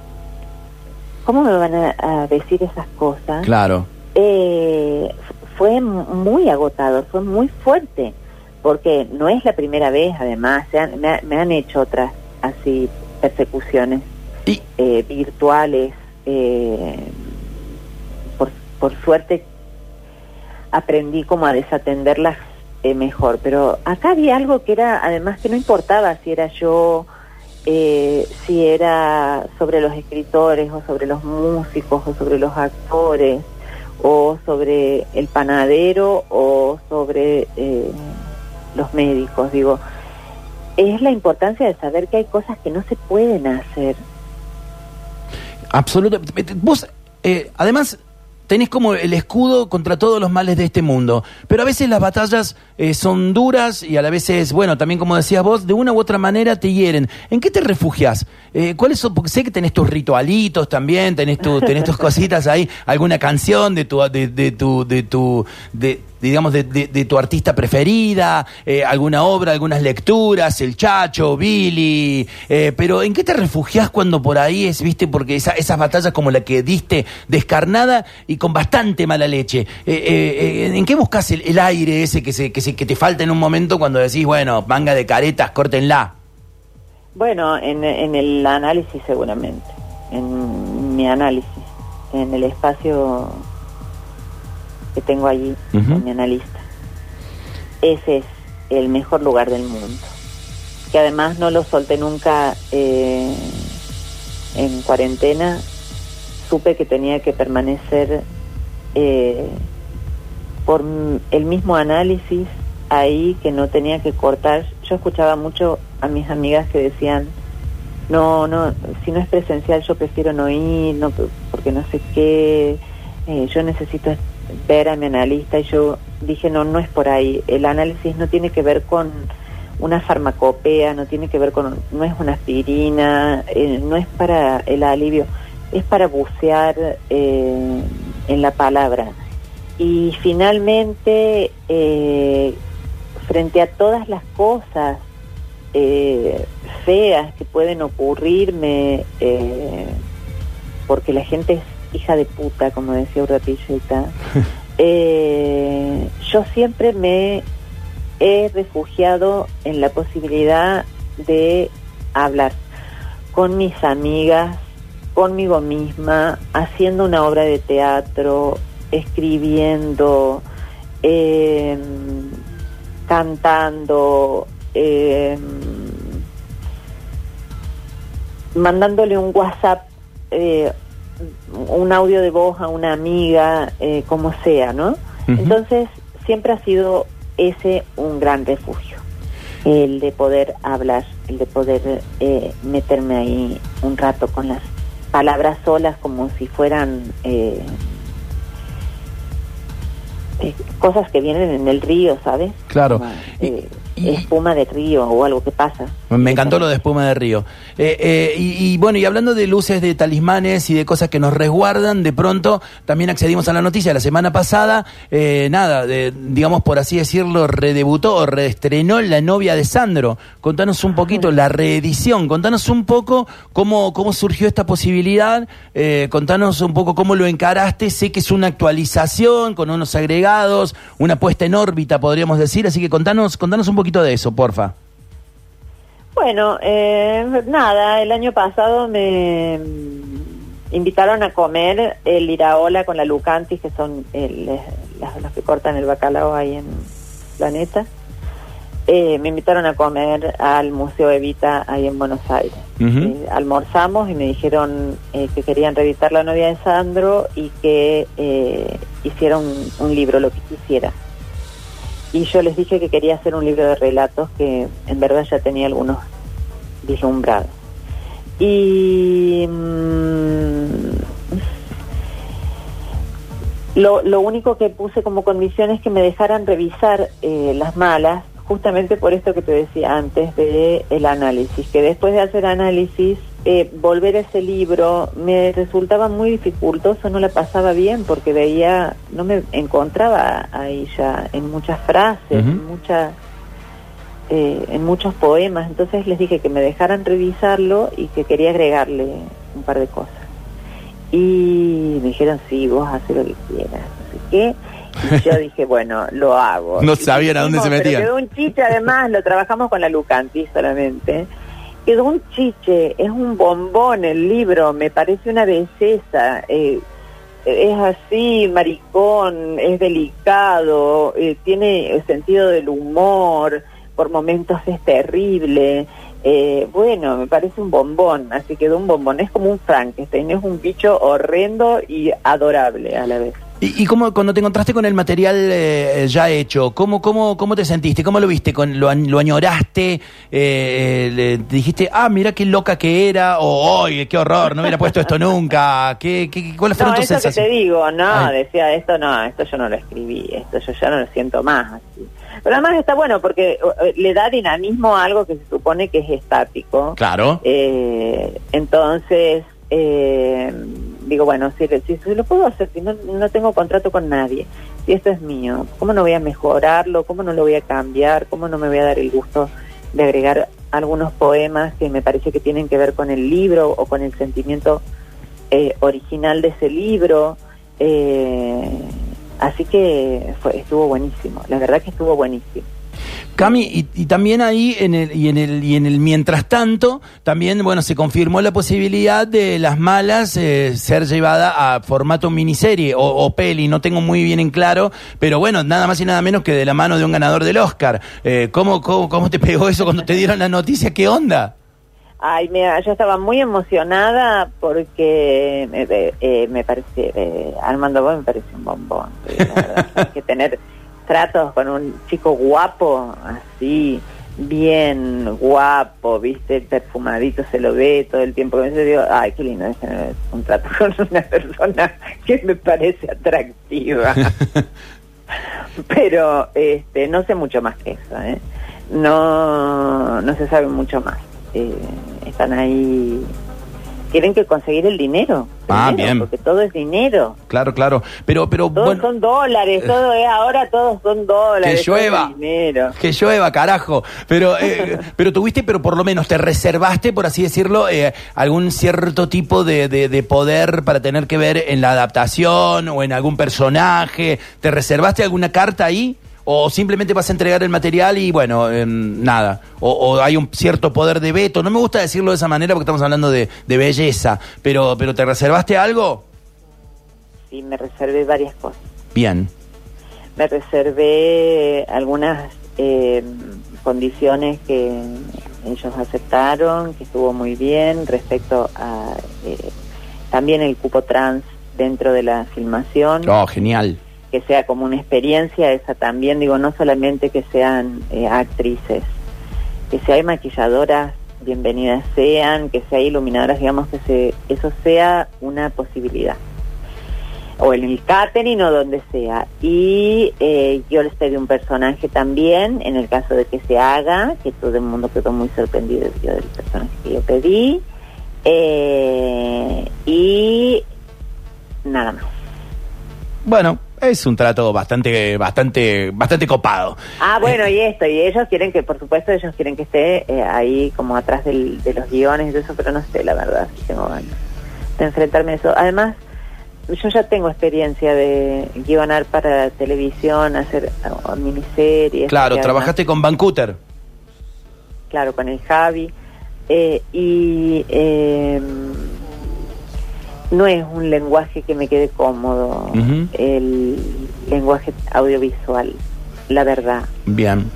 ¿Cómo me van a, a decir esas cosas? Claro. eh, fue muy agotador, fue muy fuerte, porque no es la primera vez, además, se han- me, ha- me han hecho otras así persecuciones Y, eh, virtuales. eh, por, por suerte aprendí como a desatenderlas eh, mejor, pero acá había algo que era, además, que no importaba si era yo, eh, si era sobre los escritores o sobre los músicos o sobre los actores o sobre el panadero o sobre eh, los médicos, digo, es la importancia de saber que hay cosas que no se pueden hacer. absolutamente. Vos, eh, además, tenés como el escudo contra todos los males de este mundo. Pero a veces las batallas eh, son duras y a la vez es, bueno, también como decías vos, de una u otra manera te hieren. ¿En qué te refugias? Eh, ¿Cuáles son? Porque sé que tenés tus ritualitos también, tenés, tu, tenés tus [laughs] cositas ahí, alguna canción de tu, de, de tu, de tu, de, digamos, de, tu artista preferida, eh, alguna obra, algunas lecturas, El Chacho, Billy, eh, pero ¿en qué te refugias cuando por ahí es, viste, porque esa, esas batallas como la que diste descarnada y con bastante mala leche, eh, ¿en qué buscas el, aire ese que, se, que, se, que te falta en un momento cuando decís, bueno, manga de caretas, córtenla? Bueno, en, en el análisis seguramente, en mi análisis, en el espacio que tengo allí mi analista. Ese es el mejor lugar del mundo. Que además no lo solté nunca eh, en cuarentena. Supe que tenía que permanecer eh, por el mismo análisis ahí, que no tenía que cortar. Yo escuchaba mucho a mis amigas que decían, no, no, si no es presencial yo prefiero no ir, no, porque no sé qué, eh, yo necesito ver a mi analista y yo dije, no, no es por ahí. El análisis no tiene que ver con una farmacopea, no tiene que ver con, no es una aspirina, eh, no es para el alivio, es para bucear eh, en la palabra. Y finalmente, eh, frente a todas las cosas feas que pueden ocurrirme, porque la gente es hija de puta, como decía Urrapilleta, [laughs] eh, yo siempre me he refugiado en la posibilidad de hablar con mis amigas, conmigo misma, haciendo una obra de teatro, escribiendo, em, cantando, em, mandándole un WhatsApp eh, un audio de voz a una amiga, eh, como sea, ¿no? Entonces, siempre ha sido ese un gran refugio, el de poder hablar, el de poder eh, meterme ahí un rato con las palabras solas como si fueran eh, cosas que vienen en el río, ¿sabes? Claro espuma de río o algo que pasa. Me encantó lo de espuma de río. Eh, eh, y, bueno, y hablando de luces, de talismanes y de cosas que nos resguardan, de pronto también accedimos a la noticia la semana pasada, eh, nada, digamos por así decirlo, redebutó o reestrenó La novia de Sandro. Contanos un poquito la reedición, contanos un poco cómo, cómo surgió esta posibilidad, contanos un poco cómo lo encaraste, sé que es una actualización con unos agregados, una puesta en órbita podríamos decir, así que contanos, contanos un poquito poquito de eso, porfa. Bueno, eh, nada, el año pasado me invitaron a comer el iraola con la lucantis, que son los que cortan el bacalao ahí en Planeta. Eh, me invitaron a comer al Museo Evita ahí en Buenos Aires. Eh, almorzamos y me dijeron que querían reeditar La novia de Sandro y que hiciera un libro, lo que quisiera y yo les dije que quería hacer un libro de relatos que en verdad ya tenía algunos vislumbrados. Y mm, lo, lo, único que puse como condición es que me dejaran revisar eh, las malas, justamente por esto que te decía antes de el análisis, que después de hacer análisis eh, volver a ese libro me resultaba muy dificultoso, no la pasaba bien porque veía, no me encontraba ahí ya en muchas frases, en, muchas, eh, en muchos poemas, entonces les dije que me dejaran revisarlo y que quería agregarle un par de cosas. Y me dijeron, sí, vos haces lo que quieras, así que y yo [laughs] dije, bueno, lo hago. No sabían a dónde se metían. Quedó un chiste, además, lo trabajamos con la Lucanti solamente quedó un chiche, es un bombón el libro, me parece una belleza. Eh, es así, maricón, es delicado, eh, tiene sentido del humor, por momentos es terrible. Eh, bueno, me parece un bombón, así quedó un bombón. Es como un Frankenstein, es un bicho horrendo y adorable a la vez. ¿Y, y cómo, cuando te encontraste con el material eh, ya hecho, ¿cómo, cómo, cómo te sentiste? ¿Cómo lo viste? Con, lo, ¿Lo añoraste? Eh, le dijiste, ah, mira qué loca que era, o, ¡ay, qué horror! No hubiera puesto esto nunca. ¿Qué, qué, ¿Cuáles fueron No, tus eso que te sensaciones? digo, no, Ay. decía esto no, esto yo no lo escribí, esto yo ya no lo siento más así. Pero además está bueno porque eh, le da dinamismo a algo que se supone que es estático. Claro. Eh, entonces, eh, digo, bueno, si, si, si lo puedo hacer, si no, no tengo contrato con nadie, si esto es mío, ¿cómo no voy a mejorarlo? ¿Cómo no lo voy a cambiar? ¿Cómo no me voy a dar el gusto de agregar algunos poemas que me parece que tienen que ver con el libro o con el sentimiento eh, original de ese libro? Eh, así que estuvo buenísimo, la verdad que estuvo buenísimo. Cami, y, y también ahí en el, y en el y en el mientras tanto, también bueno se confirmó la posibilidad de las malas eh, ser llevada a formato miniserie o, o peli, no tengo muy bien en claro, pero bueno, nada más y nada menos que de la mano de un ganador del Oscar. Eh, ¿cómo, cómo, ¿Cómo te pegó eso cuando te dieron la noticia? ¿Qué onda? Ay, mira, yo estaba muy emocionada porque me, eh, eh, me parece, eh, Armando Boy me parece un bombón. eh, la verdad. [laughs] Hay que tener tratos con un chico guapo, así, bien guapo, viste, perfumadito, se lo ve todo el tiempo. Yo digo, ay, qué lindo es tener un trato [laughs] con una persona que me parece atractiva. [laughs] Pero este, no sé mucho más que eso, ¿eh? No, no se sabe mucho más. Eh, están ahí. Tienen que conseguir el dinero. Ah, primero, bien. Porque todo es dinero. Claro, claro, pero pero Todos bueno, son dólares, todo es ahora, todos son dólares. Que llueva. dinero. Que llueva, carajo. Pero, eh, [laughs] pero tuviste, pero por lo menos te reservaste, por así decirlo, eh, algún cierto tipo de, de- de poder para tener que ver en la adaptación o en algún personaje. ¿Te reservaste alguna carta ahí? ¿O simplemente vas a entregar el material y bueno, em, nada? O, o hay un cierto poder de veto? No me gusta decirlo de esa manera porque estamos hablando de, de belleza. Pero, pero ¿te reservaste algo? Sí, me reservé varias cosas. Bien. me reservé algunas eh, condiciones que ellos aceptaron, que estuvo muy bien respecto a eh, también el cupo trans dentro de la filmación, Oh, genial. Que sea como una experiencia esa también, digo, no solamente que sean eh, actrices, que si maquilladoras, bienvenidas sean, que si iluminadoras, digamos que se, eso sea una posibilidad o en el catering o donde sea. Y eh, yo les pedí un personaje también, en el caso de que se haga, que todo el mundo quedó muy sorprendido yo del personaje que yo pedí. Eh, y nada más. Bueno, es un trato bastante, bastante, bastante copado. Ah, bueno, y esto, y ellos quieren que, por supuesto, ellos quieren que esté eh, ahí como atrás del- de los guiones y todo eso, pero no sé, la verdad, si tengo ganas de enfrentarme a eso. Además, yo ya tengo experiencia de guionar para televisión, hacer uh, miniseries. Claro, trabajaste con Vancouver. claro, con el Javi. eh, y eh, no es un lenguaje que me quede cómodo, el lenguaje audiovisual, la verdad. Bien.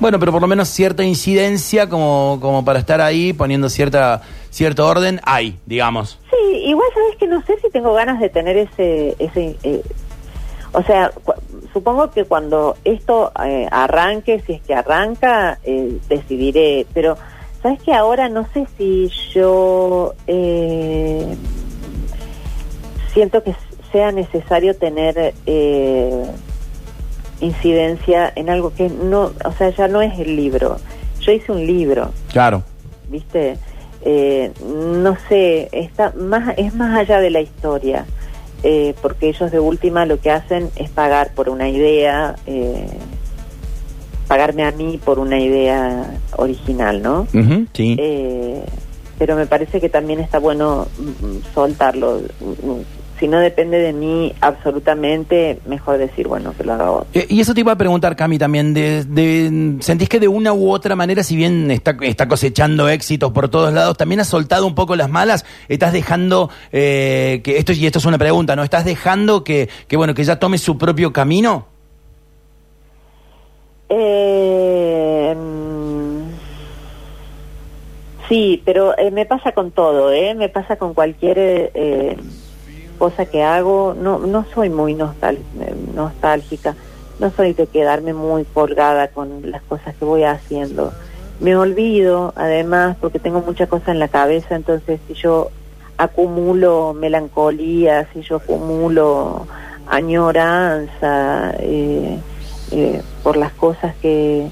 Bueno, pero por lo menos cierta incidencia como, como para estar ahí poniendo cierta cierto orden hay, digamos. Sí, igual sabes que no sé si tengo ganas de tener ese, ese eh, o sea, supongo que cuando esto eh, arranque, si es que arranca, eh, decidiré, pero sabes que ahora no sé si yo eh, siento que sea necesario tener eh, incidencia en algo que no, o sea, ya no es el libro. Yo hice un libro, Claro. ¿viste? Eh, no sé, está más, es más allá de la historia, eh, porque ellos de última lo que hacen es pagar por una idea, eh, pagarme a mí por una idea original, ¿no? Ujú, sí. Eh, pero me parece que también está bueno soltarlo. Si no depende de mí absolutamente, mejor decir, bueno, que lo haga otro. Eh, y eso te iba a preguntar, Cami, también. De, de- ¿Sentís que de una u otra manera, si bien está, está cosechando éxitos por todos lados, también has soltado un poco las malas? ¿Estás dejando eh, que esto y esto es una pregunta, ¿no? ¿Estás dejando que, que bueno que ya tome su propio camino? Eh, sí, pero eh, me pasa con todo, ¿eh? Me pasa con cualquier eh, cosa que hago, no, no soy muy nostal- nostálgica, no soy de quedarme muy colgada con las cosas que voy haciendo. Me olvido, además, porque tengo muchas cosas en la cabeza, entonces si yo acumulo melancolía, si yo acumulo añoranza eh, eh, por las cosas que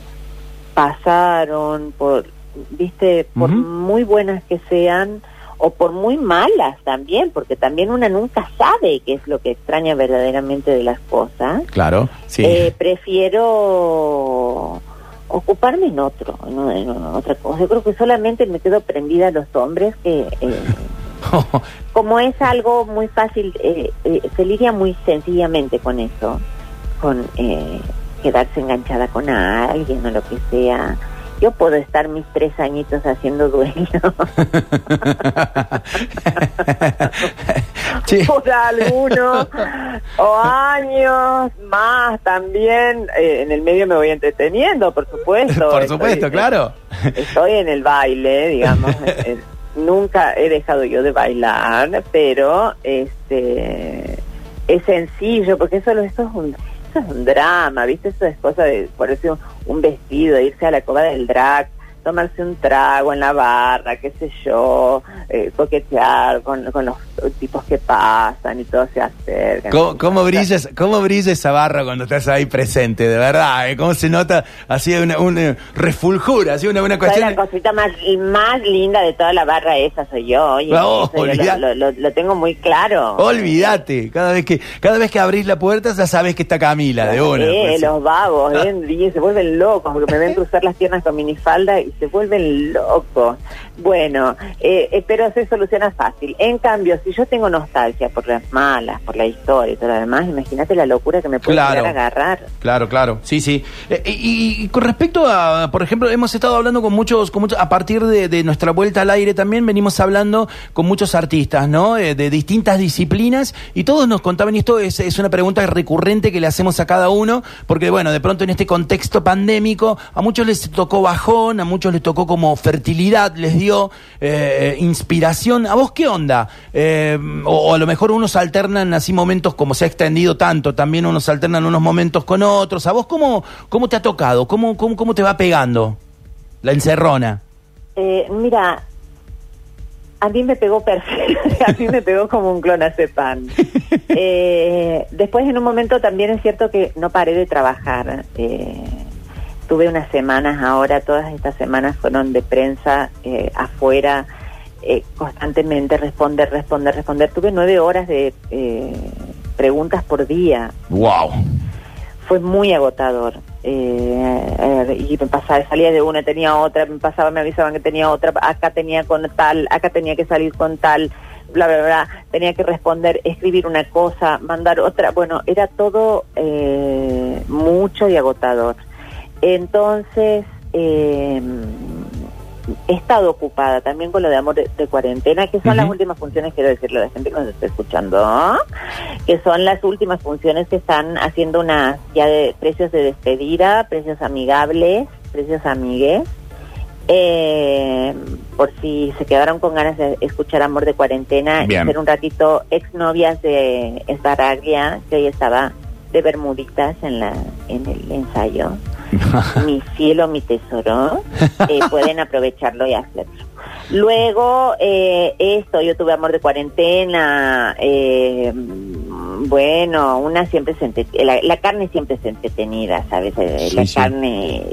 pasaron, por, viste, por muy buenas que sean o por muy malas también, porque también una nunca sabe qué es lo que extraña verdaderamente de las cosas. Claro, sí. Eh, prefiero ocuparme en otro, en, en otra cosa. Yo creo que solamente me quedo prendida a los hombres que eh, [laughs] como es algo muy fácil, eh, eh, se lidia muy sencillamente con eso, con eh, quedarse enganchada con alguien o lo que sea. Yo puedo estar mis tres añitos haciendo duelo Sí. [laughs] por alguno, o años más también. eh, en el medio me voy entreteniendo, por supuesto. [laughs] Por Estoy- supuesto, claro. Estoy en el baile, digamos. [laughs] eh, nunca he dejado yo de bailar, pero este es sencillo, porque eso, eso es un es un drama, ¿viste? Eso es cosa de ponerse un, un vestido, irse a la cova del drag, tomarse un trago en la barra, qué sé yo, eh, coquetear con, con los tipos que pasan y todo se acercan. ¿Cómo, cómo ¿Cómo brilla esa barra cuando estás ahí presente? De verdad, ¿eh? ¿cómo se nota así una, una refulgura, así una, una Soy cuestión? la cosita más, más linda de toda la barra esa soy yo. Oye, No, eso yo lo, lo- lo tengo muy claro. Olvídate, cada vez que cada vez que abrís la puerta ya sabes que está Camila de una. Eh, pues. los vagos, ¿eh? Se vuelven locos porque me ven cruzar las piernas con minifalda y se vuelven locos. Bueno, eh, eh, pero se soluciona fácil. En cambio, si yo tengo nostalgia por las malas, por la historia y todo lo demás, imagínate la locura que me puede Claro. llegar a agarrar. Claro, claro, sí, sí. Eh, y, y con respecto a, por ejemplo, hemos estado hablando con muchos, con muchos a partir de, de nuestra vuelta al aire también venimos hablando con muchos artistas, ¿no? Eh, de distintas disciplinas y todos nos contaban, y esto es, es una pregunta recurrente que le hacemos a cada uno, porque bueno, de pronto en este contexto pandémico a muchos les tocó bajón, a muchos les tocó como fertilidad, les dio eh, inspiración. ¿A vos qué onda? Eh, o, o a lo mejor unos alternan así momentos como se ha extendido tanto, también unos alternan unos momentos con otros. ¿A vos cómo, cómo te ha tocado? ¿Cómo, cómo, cómo te va pegando la encerrona? Eh, mira, a mí me pegó perfecto, [laughs] a mí me pegó como un clonazepam. [laughs] Eh, después en un momento también es cierto que no paré de trabajar. Eh, tuve unas semanas ahora, todas estas semanas fueron de prensa eh, afuera, eh, constantemente responder, responder, responder. Tuve nueve horas de eh, preguntas por día ¡Wow! fue muy agotador. Eh, eh, y me pasaba, salía de una, tenía otra, me pasaba, me avisaban que tenía otra, acá tenía con tal, acá tenía que salir con tal, bla, bla, bla, tenía que responder, escribir una cosa, mandar otra, bueno, era todo eh, mucho y agotador. Entonces, eh, he estado ocupada también con lo de amor de, de cuarentena, que son las últimas funciones, quiero decirle a la gente que nos está escuchando, que son las últimas funciones que están haciendo unas ya de precios de despedida, precios amigables, precios amigues. Eh, por si se quedaron con ganas de escuchar Amor de Cuarentena y hacer un ratito exnovias de Esbaraglia, que hoy estaba de bermuditas en, la, en el ensayo. [laughs] mi cielo, mi tesoro, eh, pueden aprovecharlo y hacerlo. Luego, eh, esto, yo tuve amor de cuarentena, eh, bueno, una siempre se la, la carne siempre es entretenida, ¿sabes? Eh, Sí, la sí. carne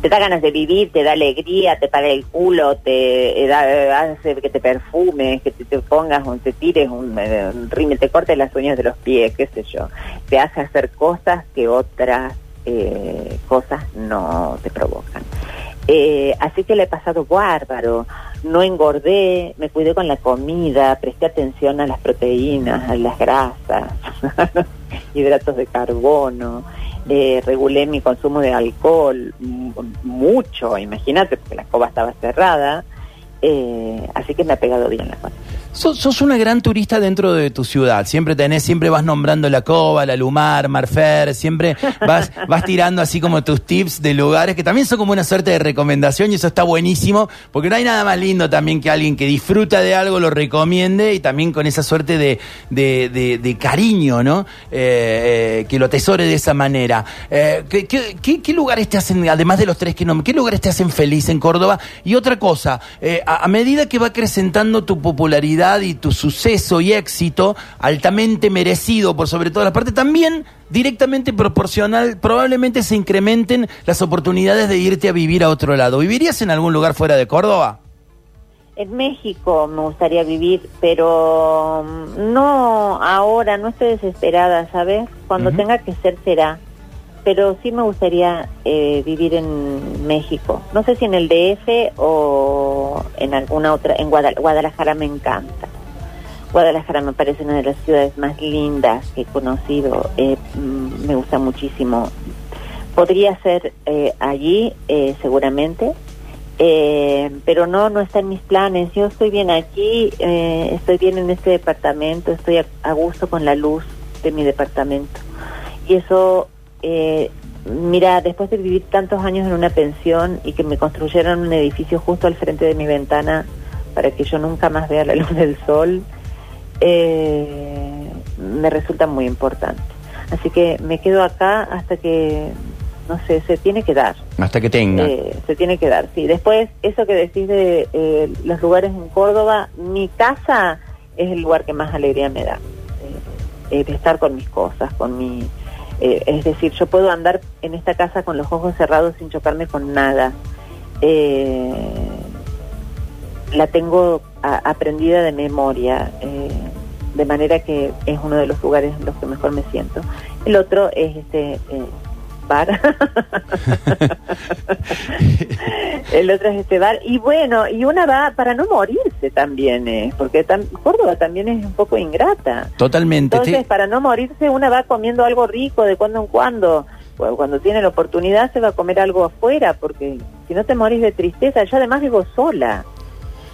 te da ganas de vivir, te da alegría, te para el culo, te eh, da, hace que te perfumes, que te, te pongas, un, te tires un, un rímel, te cortes las uñas de los pies, qué sé yo. Te hace hacer cosas que otras eh, cosas no te provocan. Eh, así que le he pasado bárbaro, no engordé, me cuidé con la comida, presté atención a las proteínas, a las grasas, [laughs] hidratos de carbono, eh, regulé mi consumo de alcohol mucho, imagínate, porque la cova estaba cerrada, así que me ha pegado bien la cosa. Sos, una gran turista dentro de tu ciudad. Siempre tenés, siempre vas nombrando la Cova, la Lumar, Marfer, siempre vas, [laughs] vas tirando así como tus tips de lugares que también son como una suerte de recomendación y eso está buenísimo, porque no hay nada más lindo también que alguien que disfruta de algo lo recomiende y también con esa suerte de, de, cariño, ¿no? Eh, eh, que lo atesore de esa manera. Eh, ¿qué, lugares te hacen, además de los tres que no, qué lugares te hacen feliz en Córdoba? Y otra cosa, a, a medida que va acrecentando tu popularidad, y tu suceso y éxito, altamente merecido por sobre todas las partes, también directamente proporcional, probablemente se incrementen las oportunidades de irte a vivir a otro lado. ¿Vivirías en algún lugar fuera de Córdoba? En México me gustaría vivir, pero mm, no ahora, no estoy desesperada, ¿sabes? Cuando tenga que ser, será. Pero sí me gustaría eh, vivir en México. No sé si en el DF o en alguna otra, en Guadalajara me encanta. Guadalajara me parece una de las ciudades más lindas que he conocido, eh, me gusta muchísimo. Podría ser eh, allí, eh, seguramente, pero no, no está en mis planes. Yo estoy bien aquí, estoy bien en este departamento, estoy a, gusto con la luz de mi departamento. Y eso, mira, después de vivir tantos años en una pensión y que me construyeron un edificio justo al frente de mi ventana para que yo nunca más vea la luz del sol, eh, me resulta muy importante. Así que me quedo acá hasta que, no sé, se tiene que dar. Hasta que tenga. Eh, se tiene que dar, sí. Después, eso que decís de eh, los lugares en Córdoba, mi casa es el lugar que más alegría me da. Eh, de estar con mis cosas, con mi... es decir, yo puedo andar en esta casa con los ojos cerrados sin chocarme con nada. la tengo aprendida de memoria de manera que es uno de los lugares en los que mejor me siento. El otro es este eh, bar. [laughs] el otro es este bar. Y bueno, y una va para no morirse también, eh, porque Córdoba también es un poco ingrata. Totalmente. Entonces, para no morirse, una va comiendo algo rico de cuando en cuando. cuando tiene la oportunidad se va a comer algo afuera, porque si no te morís de tristeza, yo además vivo sola.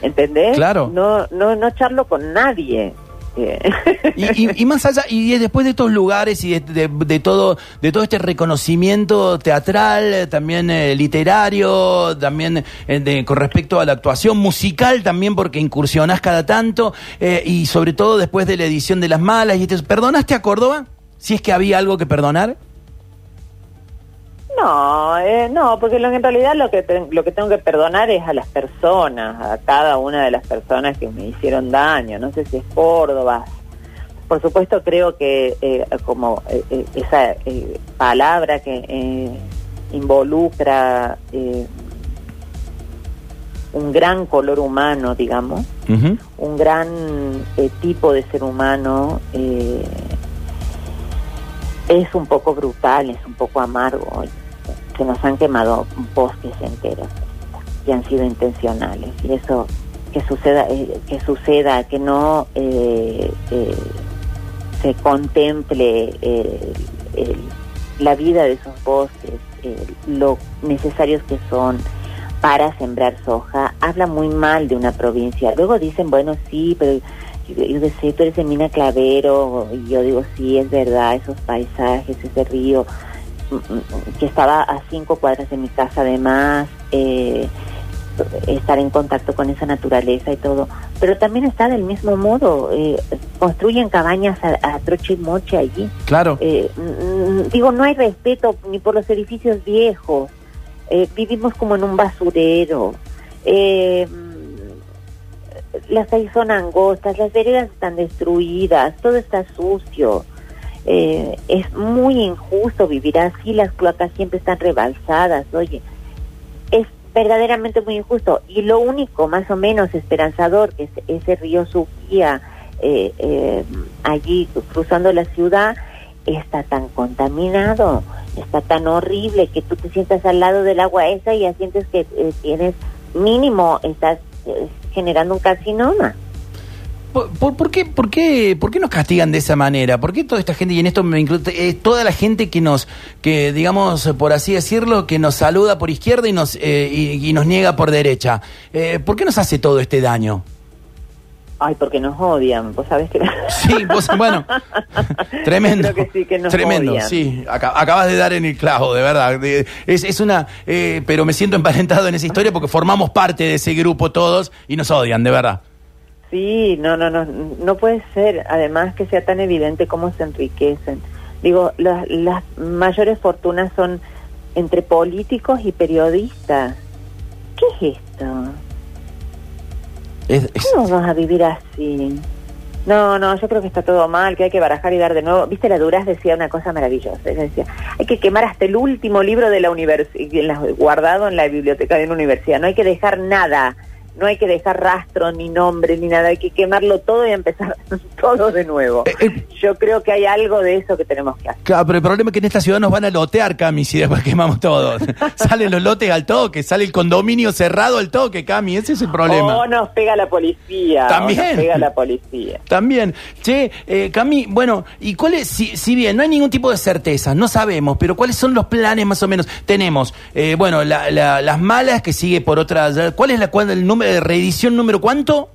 ¿Entendés? Claro. No, no, no charlo con nadie. Y, más allá, y después de estos lugares y de, todo, de todo este reconocimiento teatral, también eh, literario, también eh, con respecto a la actuación musical, también porque incursionás cada tanto, eh, y sobre todo después de la edición de Las Malas, y ¿perdonaste a Córdoba? Si es que había algo que perdonar. No, eh, no, porque lo, en realidad lo que, lo que tengo que perdonar es a las personas, a cada una de las personas que me hicieron daño. No sé si es Córdoba. Por supuesto, creo que eh, como eh, esa palabra que involucra un gran color humano, digamos, un gran tipo de ser humano, es un poco brutal, es un poco amargo que nos han quemado bosques enteros y han sido intencionales. Y eso que suceda eh, que suceda que no eh, eh, se contemple la vida de esos bosques lo necesarios que son para sembrar soja habla muy mal de una provincia. Luego dicen bueno sí pero yo, decía tú eres de Mina Clavero y yo digo sí es verdad esos paisajes ese río que estaba a cinco cuadras de mi casa además, eh, estar en contacto con esa naturaleza y todo, pero también está del mismo modo, eh, construyen cabañas a, troche y moche allí. Claro. Eh, mm, digo, no hay respeto ni por los edificios viejos, vivimos como en un basurero. las calles son angostas, las veredas están destruidas, todo está sucio. Eh, es muy injusto vivir así, las cloacas siempre están rebalsadas, oye, es verdaderamente muy injusto. Y lo único más o menos esperanzador, que es ese río Suquía, eh, eh, allí cruzando la ciudad, está tan contaminado, está tan horrible que tú te sientas al lado del agua esa y ya sientes que tienes mínimo, estás generando un carcinoma. ¿Por, qué, por, qué, ¿Por qué nos castigan de esa manera? ¿Por qué toda esta gente, y en esto me incluye, eh, toda la gente que nos, que digamos, por así decirlo, que nos saluda por izquierda y nos, eh, y, nos niega por derecha? Eh, ¿Por qué nos hace todo este daño? Ay, porque nos odian, vos sabés que... Sí, vos, bueno, [laughs] tremendo. Creo que sí, que nos tremendo, odian. sí. Aca- acabas de dar en el clavo, de verdad. Es, es una, eh, pero me siento emparentado en esa historia porque formamos parte de ese grupo todos y nos odian, de verdad. Sí, no, no, no, no puede ser, además que sea tan evidente cómo se enriquecen. Digo, las, las mayores fortunas son entre políticos y periodistas. ¿Qué es esto? Es- es- ¿Cómo vamos a vivir así? No, no, yo creo que está todo mal, que hay que barajar y dar de nuevo. Viste, la Duraz decía una cosa maravillosa. Ella decía, hay que quemar hasta el último libro de la universidad, guardado en la biblioteca de una universidad. No hay que dejar nada, no hay que dejar rastro, ni nombre, ni nada. Hay que quemarlo todo y empezar [laughs] todo de nuevo. Eh, eh. Yo creo que hay algo de eso que tenemos que hacer. Claro, pero el problema es que en esta ciudad nos van a lotear, Cami, si después [laughs] quemamos todo. [laughs] Salen los lotes al toque, sale el condominio cerrado al toque, Cami, ese es el problema. O nos pega la policía. o También. nos pega la policía. También. Che, eh, Cami, bueno, ¿y cuáles, si, si bien no hay ningún tipo de certeza, no sabemos, pero cuáles son los planes más o menos? Tenemos, eh, bueno, la- la- las malas que sigue por otra, ¿cuál es la, cuál- el número reedición número cuánto?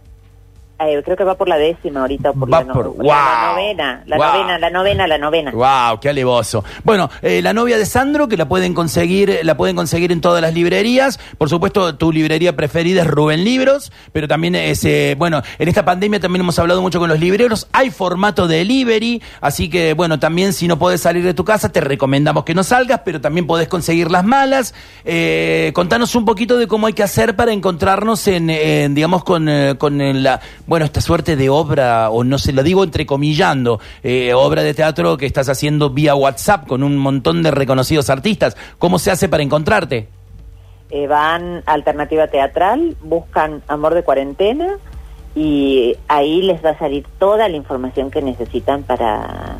Eh, creo que va por la décima ahorita, o por, Va la, no- por- la- la ¡Wow! novena, la ¡Wow! novena, la novena, la novena. Wow, qué alevoso. Bueno, eh, la novia de Sandro, que la pueden conseguir, la pueden conseguir en todas las librerías. Por supuesto, tu librería preferida es Rubén Libros, pero también es, eh, bueno, en esta pandemia también hemos hablado mucho con los libreros. Hay formato delivery, así que, bueno, también si no podés salir de tu casa, te recomendamos que no salgas, pero también podés conseguir las malas. Contanos un poquito de cómo hay que hacer para encontrarnos en, en, digamos, con, con la, bueno, esta suerte de obra, o no se lo digo entrecomillando, eh, obra de teatro que estás haciendo vía WhatsApp con un montón de reconocidos artistas. ¿Cómo se hace para encontrarte? Eh, van a Alternativa Teatral, buscan Amor de Cuarentena y ahí les va a salir toda la información que necesitan para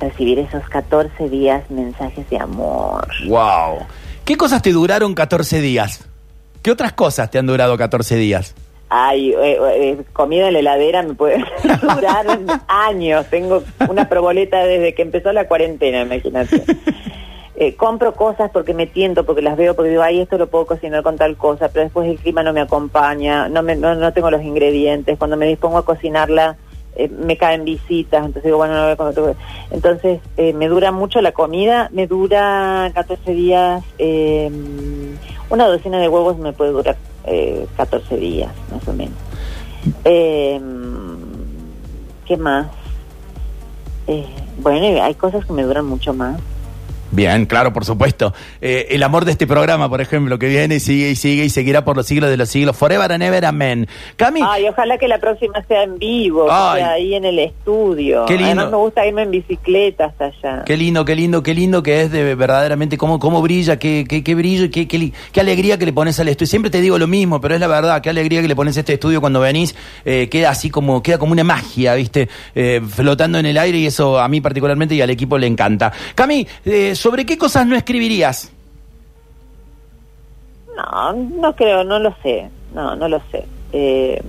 recibir esos 14 días mensajes de amor. ¡Wow! ¿Qué cosas te duraron 14 días? ¿Qué otras cosas te han durado 14 días? Ay, eh, eh, comida en la heladera me puede [laughs] durar años. Tengo una proboleta desde que empezó la cuarentena, imagínate. Eh, compro cosas porque me tiento, porque las veo, porque digo, ay, esto lo puedo cocinar con tal cosa, pero después el clima no me acompaña, no, me, no, no tengo los ingredientes. Cuando me dispongo a cocinarla, eh, me caen visitas, entonces digo, bueno, no voy a comer. Entonces, eh, me dura mucho la comida, me dura 14 días, eh, una docena de huevos me puede durar eh, 14 días, más o menos. Eh, ¿Qué más? Eh, bueno, hay cosas que me duran mucho más. Bien, claro, por supuesto. Eh, el amor de este programa, por ejemplo, que viene y sigue y sigue y seguirá por los siglos de los siglos. Forever and ever, amen. Cami, Ay, ojalá que la próxima sea en vivo, que sea ahí en el estudio. Qué lindo. Además me gusta irme en bicicleta hasta allá. Qué lindo, qué lindo, qué lindo que es de verdaderamente cómo, cómo brilla, qué, qué, qué brillo y qué, qué, qué alegría que le pones al estudio. Siempre te digo lo mismo, pero es la verdad, qué alegría que le pones a este estudio cuando venís, eh, queda así como, queda como una magia, ¿viste? Eh, flotando en el aire y eso a mí particularmente y al equipo le encanta. Cami, eh, ¿sobre qué cosas no escribirías? No, no creo, no lo sé. No, no lo sé. Eh,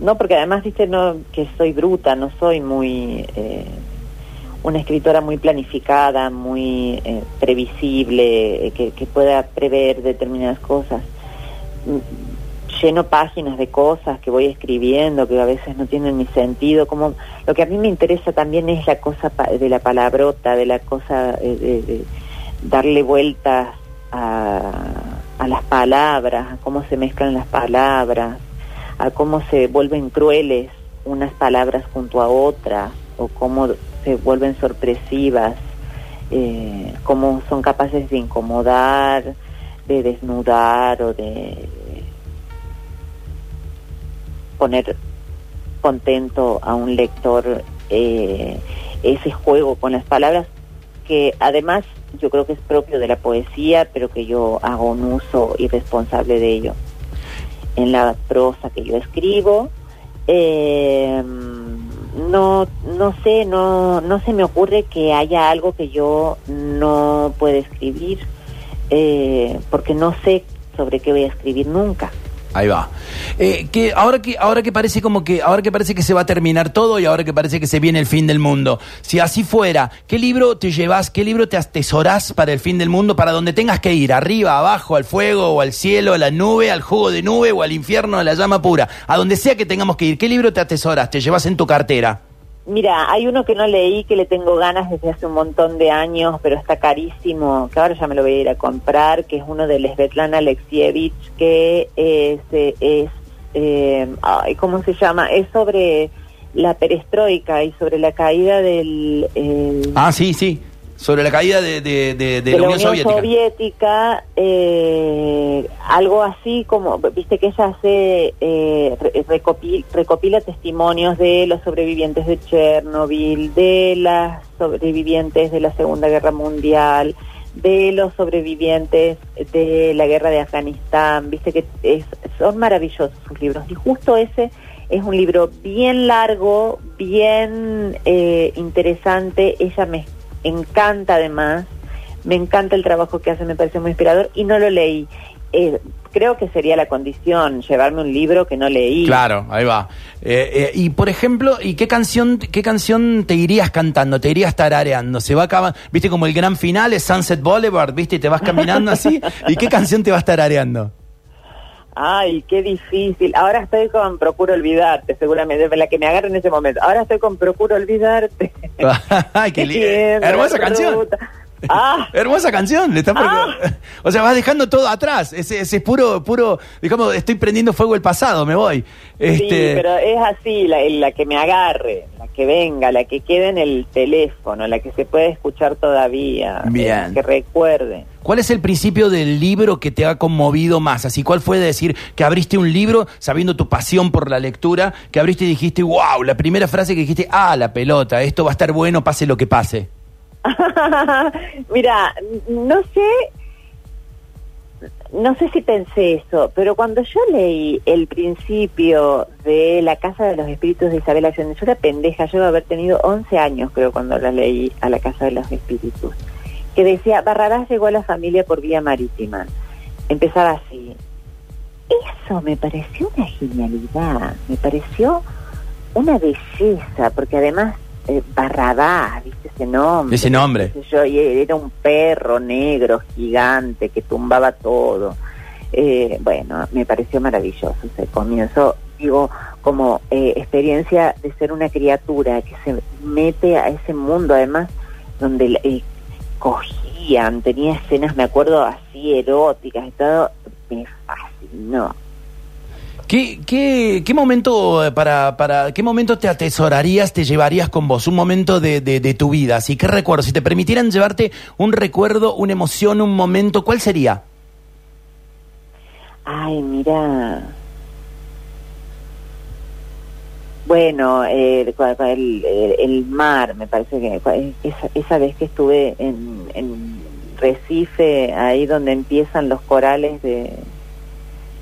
no, porque además, viste, no, que soy bruta, no soy muy. eh, una escritora muy planificada, muy eh, previsible, eh, que, que pueda prever determinadas cosas. Lleno páginas de cosas que voy escribiendo que a veces no tienen ni sentido. Como lo que a mí me interesa también es la cosa de la palabrota, de la cosa eh, de, de darle vueltas a, a las palabras, a cómo se mezclan las palabras, a cómo se vuelven crueles unas palabras junto a otras, o cómo se vuelven sorpresivas, eh, cómo son capaces de incomodar, de desnudar o de poner contento a un lector eh, ese juego con las palabras que además yo creo que es propio de la poesía, pero que yo hago un uso irresponsable de ello. En la prosa que yo escribo, eh, no, no sé, no, no se me ocurre que haya algo que yo no pueda escribir, eh, porque no sé sobre qué voy a escribir nunca. Ahí va. Eh, que ahora que ahora que parece como que ahora que parece que se va a terminar todo y ahora que parece que se viene el fin del mundo. Si así fuera, ¿qué libro te llevas? ¿Qué libro te atesorás para el fin del mundo? Para donde tengas que ir, arriba, abajo, al fuego o al cielo, a la nube, al jugo de nube o al infierno, a la llama pura, a donde sea que tengamos que ir. ¿Qué libro te atesoras? ¿Te llevas en tu cartera? Mira, hay uno que no leí, que le tengo ganas desde hace un montón de años, pero está carísimo, que ahora ya me lo voy a ir a comprar, que es uno de Svetlana Alexievich, que es, es eh, ay, ¿cómo se llama? Es sobre la perestroika y sobre la caída del... ah, sí, sí sobre la caída de, de, de, la, Unión, Soviética. Eh, algo así como, viste que ella hace, eh, recopila, testimonios de los sobrevivientes de Chernobyl, de las sobrevivientes de la Segunda Guerra Mundial, de los sobrevivientes de la guerra de Afganistán, viste que son maravillosos sus libros. Y justo ese es un libro bien largo, bien eh, interesante. Ella me encanta además, me encanta el trabajo que hace, me parece muy inspirador y no lo leí. Eh, creo que sería la condición llevarme un libro que no leí. Claro, ahí va. Eh, eh, y por ejemplo, ¿y qué canción, qué canción te irías cantando? ¿Te irías tarareando? Se va acabando, viste como el gran final es Sunset Boulevard, viste, y te vas caminando así. [laughs] ¿Y qué canción te vas tarareando? Ay, qué difícil. Ahora estoy con Procuro Olvidarte, seguramente, la que me agarre en ese momento. Ahora estoy con Procuro Olvidarte. [laughs] Ay, qué lindo. Hermosa canción. Ah. [laughs] Hermosa canción. Le está ah. [laughs] O sea, vas dejando todo atrás. Ese, ese es puro, puro, digamos, estoy prendiendo fuego el pasado, me voy. Este... Sí, pero es así, la, la que me agarre, la que venga, la que quede en el teléfono, la que se puede escuchar todavía. Bien. que recuerde. ¿Cuál es el principio del libro que te ha conmovido más? Así, ¿cuál fue de decir que abriste un libro sabiendo tu pasión por la lectura, que abriste y dijiste, wow, la primera frase que dijiste, ah, la pelota, esto va a estar bueno, pase lo que pase? [laughs] Mira, no sé, no sé si pensé eso, pero cuando yo leí el principio de La Casa de los Espíritus de Isabel Allende, yo era pendeja, yo a haber tenido 11 años creo cuando la leí a La Casa de los Espíritus que decía, Barrabás llegó a la familia por vía marítima. Empezaba así. Eso me pareció una genialidad, me pareció una belleza, porque además eh, Barrabás, ¿viste ese nombre? Ese nombre. Yo, y era un perro negro gigante que tumbaba todo. Eh, bueno, me pareció maravilloso ese comienzo, digo, como eh, experiencia de ser una criatura que se mete a ese mundo, además, donde cogían, tenía escenas, me acuerdo, así eróticas y todo, me fascinó. ¿Qué, qué, qué momento para, para qué momento te atesorarías, te llevarías con vos? Un momento de, de, tu vida, así qué recuerdo, si te permitieran llevarte un recuerdo, una emoción, un momento, ¿cuál sería? Ay, mira, Bueno, eh, el, mar, me parece que esa, vez que estuve en, Recife, ahí donde empiezan los corales de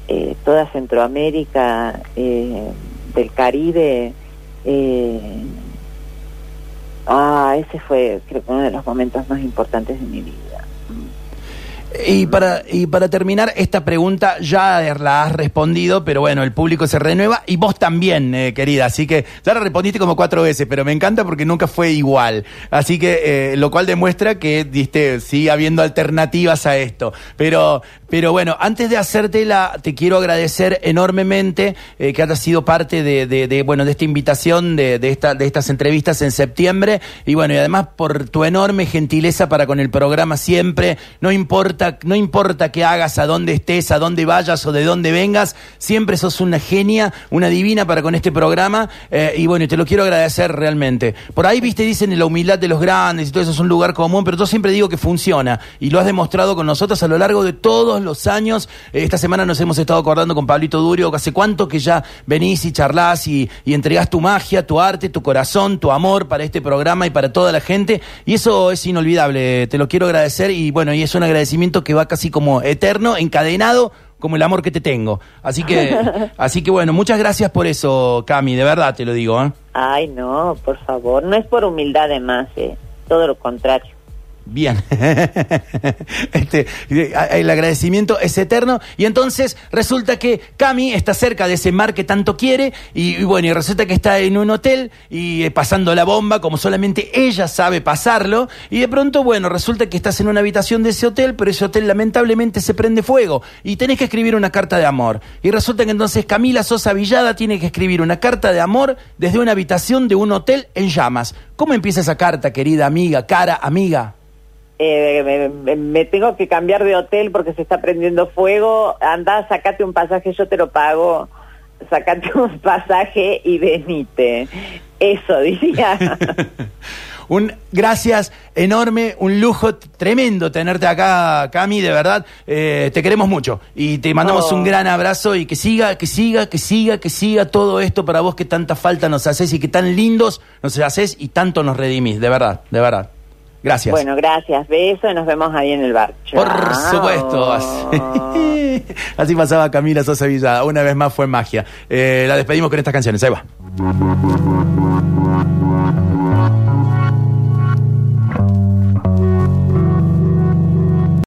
eh, toda Centroamérica, eh, del Caribe, ah, ese fue creo uno de los momentos más importantes de mi vida. Y para, y para terminar, esta pregunta ya la has respondido, pero bueno, el público se renueva y vos también, eh, querida. Así que ya la respondiste como cuatro veces, pero me encanta porque nunca fue igual. Así que, eh, lo cual demuestra que, diste, sigue habiendo alternativas a esto. Pero, pero bueno, antes de hacértela, te quiero agradecer enormemente eh, que hayas sido parte de, bueno, de esta invitación, de, de, esta, de estas entrevistas en septiembre. Y bueno, y además por tu enorme gentileza para con el programa siempre. No importa no importa qué hagas, a dónde estés, a dónde vayas o de dónde vengas, siempre sos una genia, una divina para con este programa. Eh, y bueno, te lo quiero agradecer realmente. Por ahí, viste, dicen la humildad de los grandes y todo eso es un lugar común, pero yo siempre digo que funciona. Y lo has demostrado con nosotros a lo largo de todos los años. Esta semana nos hemos estado acordando con Pablito Durio, hace cuánto que ya venís y charlas y, y entregás tu magia, tu arte, tu corazón, tu amor para este programa y para toda la gente. Y eso es inolvidable. Te lo quiero agradecer y bueno, y es un agradecimiento que va casi como eterno, encadenado como el amor que te tengo. Así que, [laughs] así que bueno, muchas gracias por eso, Cami, de verdad te lo digo. ¿eh? Ay, no, por favor, no es por humildad de más, eh. todo lo contrario. Bien. [laughs] este, el agradecimiento es eterno. Y entonces resulta que Cami está cerca de ese mar que tanto quiere. Y, bueno, y resulta que está en un hotel y eh, pasando la bomba como solamente ella sabe pasarlo. Y de pronto, bueno, resulta que estás en una habitación de ese hotel, pero ese hotel lamentablemente se prende fuego. Y tenés que escribir una carta de amor. Y resulta que entonces Camila Sosa Villada tiene que escribir una carta de amor desde una habitación de un hotel en llamas. ¿Cómo empieza esa carta, querida amiga, cara amiga? Eh, me, tengo que cambiar de hotel porque se está prendiendo fuego, anda, sacate un pasaje, yo te lo pago, sacate [laughs] un pasaje y venite. Eso diría. [laughs] un gracias enorme, un lujo tremendo tenerte acá, Cami, de verdad. Eh, te queremos mucho y te mandamos un oh. gran abrazo y que siga, que siga, que siga, que siga todo esto para vos que tanta falta nos haces y que tan lindos nos haces y tanto nos redimís, de verdad, de verdad. Gracias. Bueno, gracias. Beso y nos vemos ahí en el bar. Por supuesto. [laughs] Así, pasaba Camila Sosa Villada. Una vez más fue magia. Eh, la despedimos con estas canciones. Ahí va.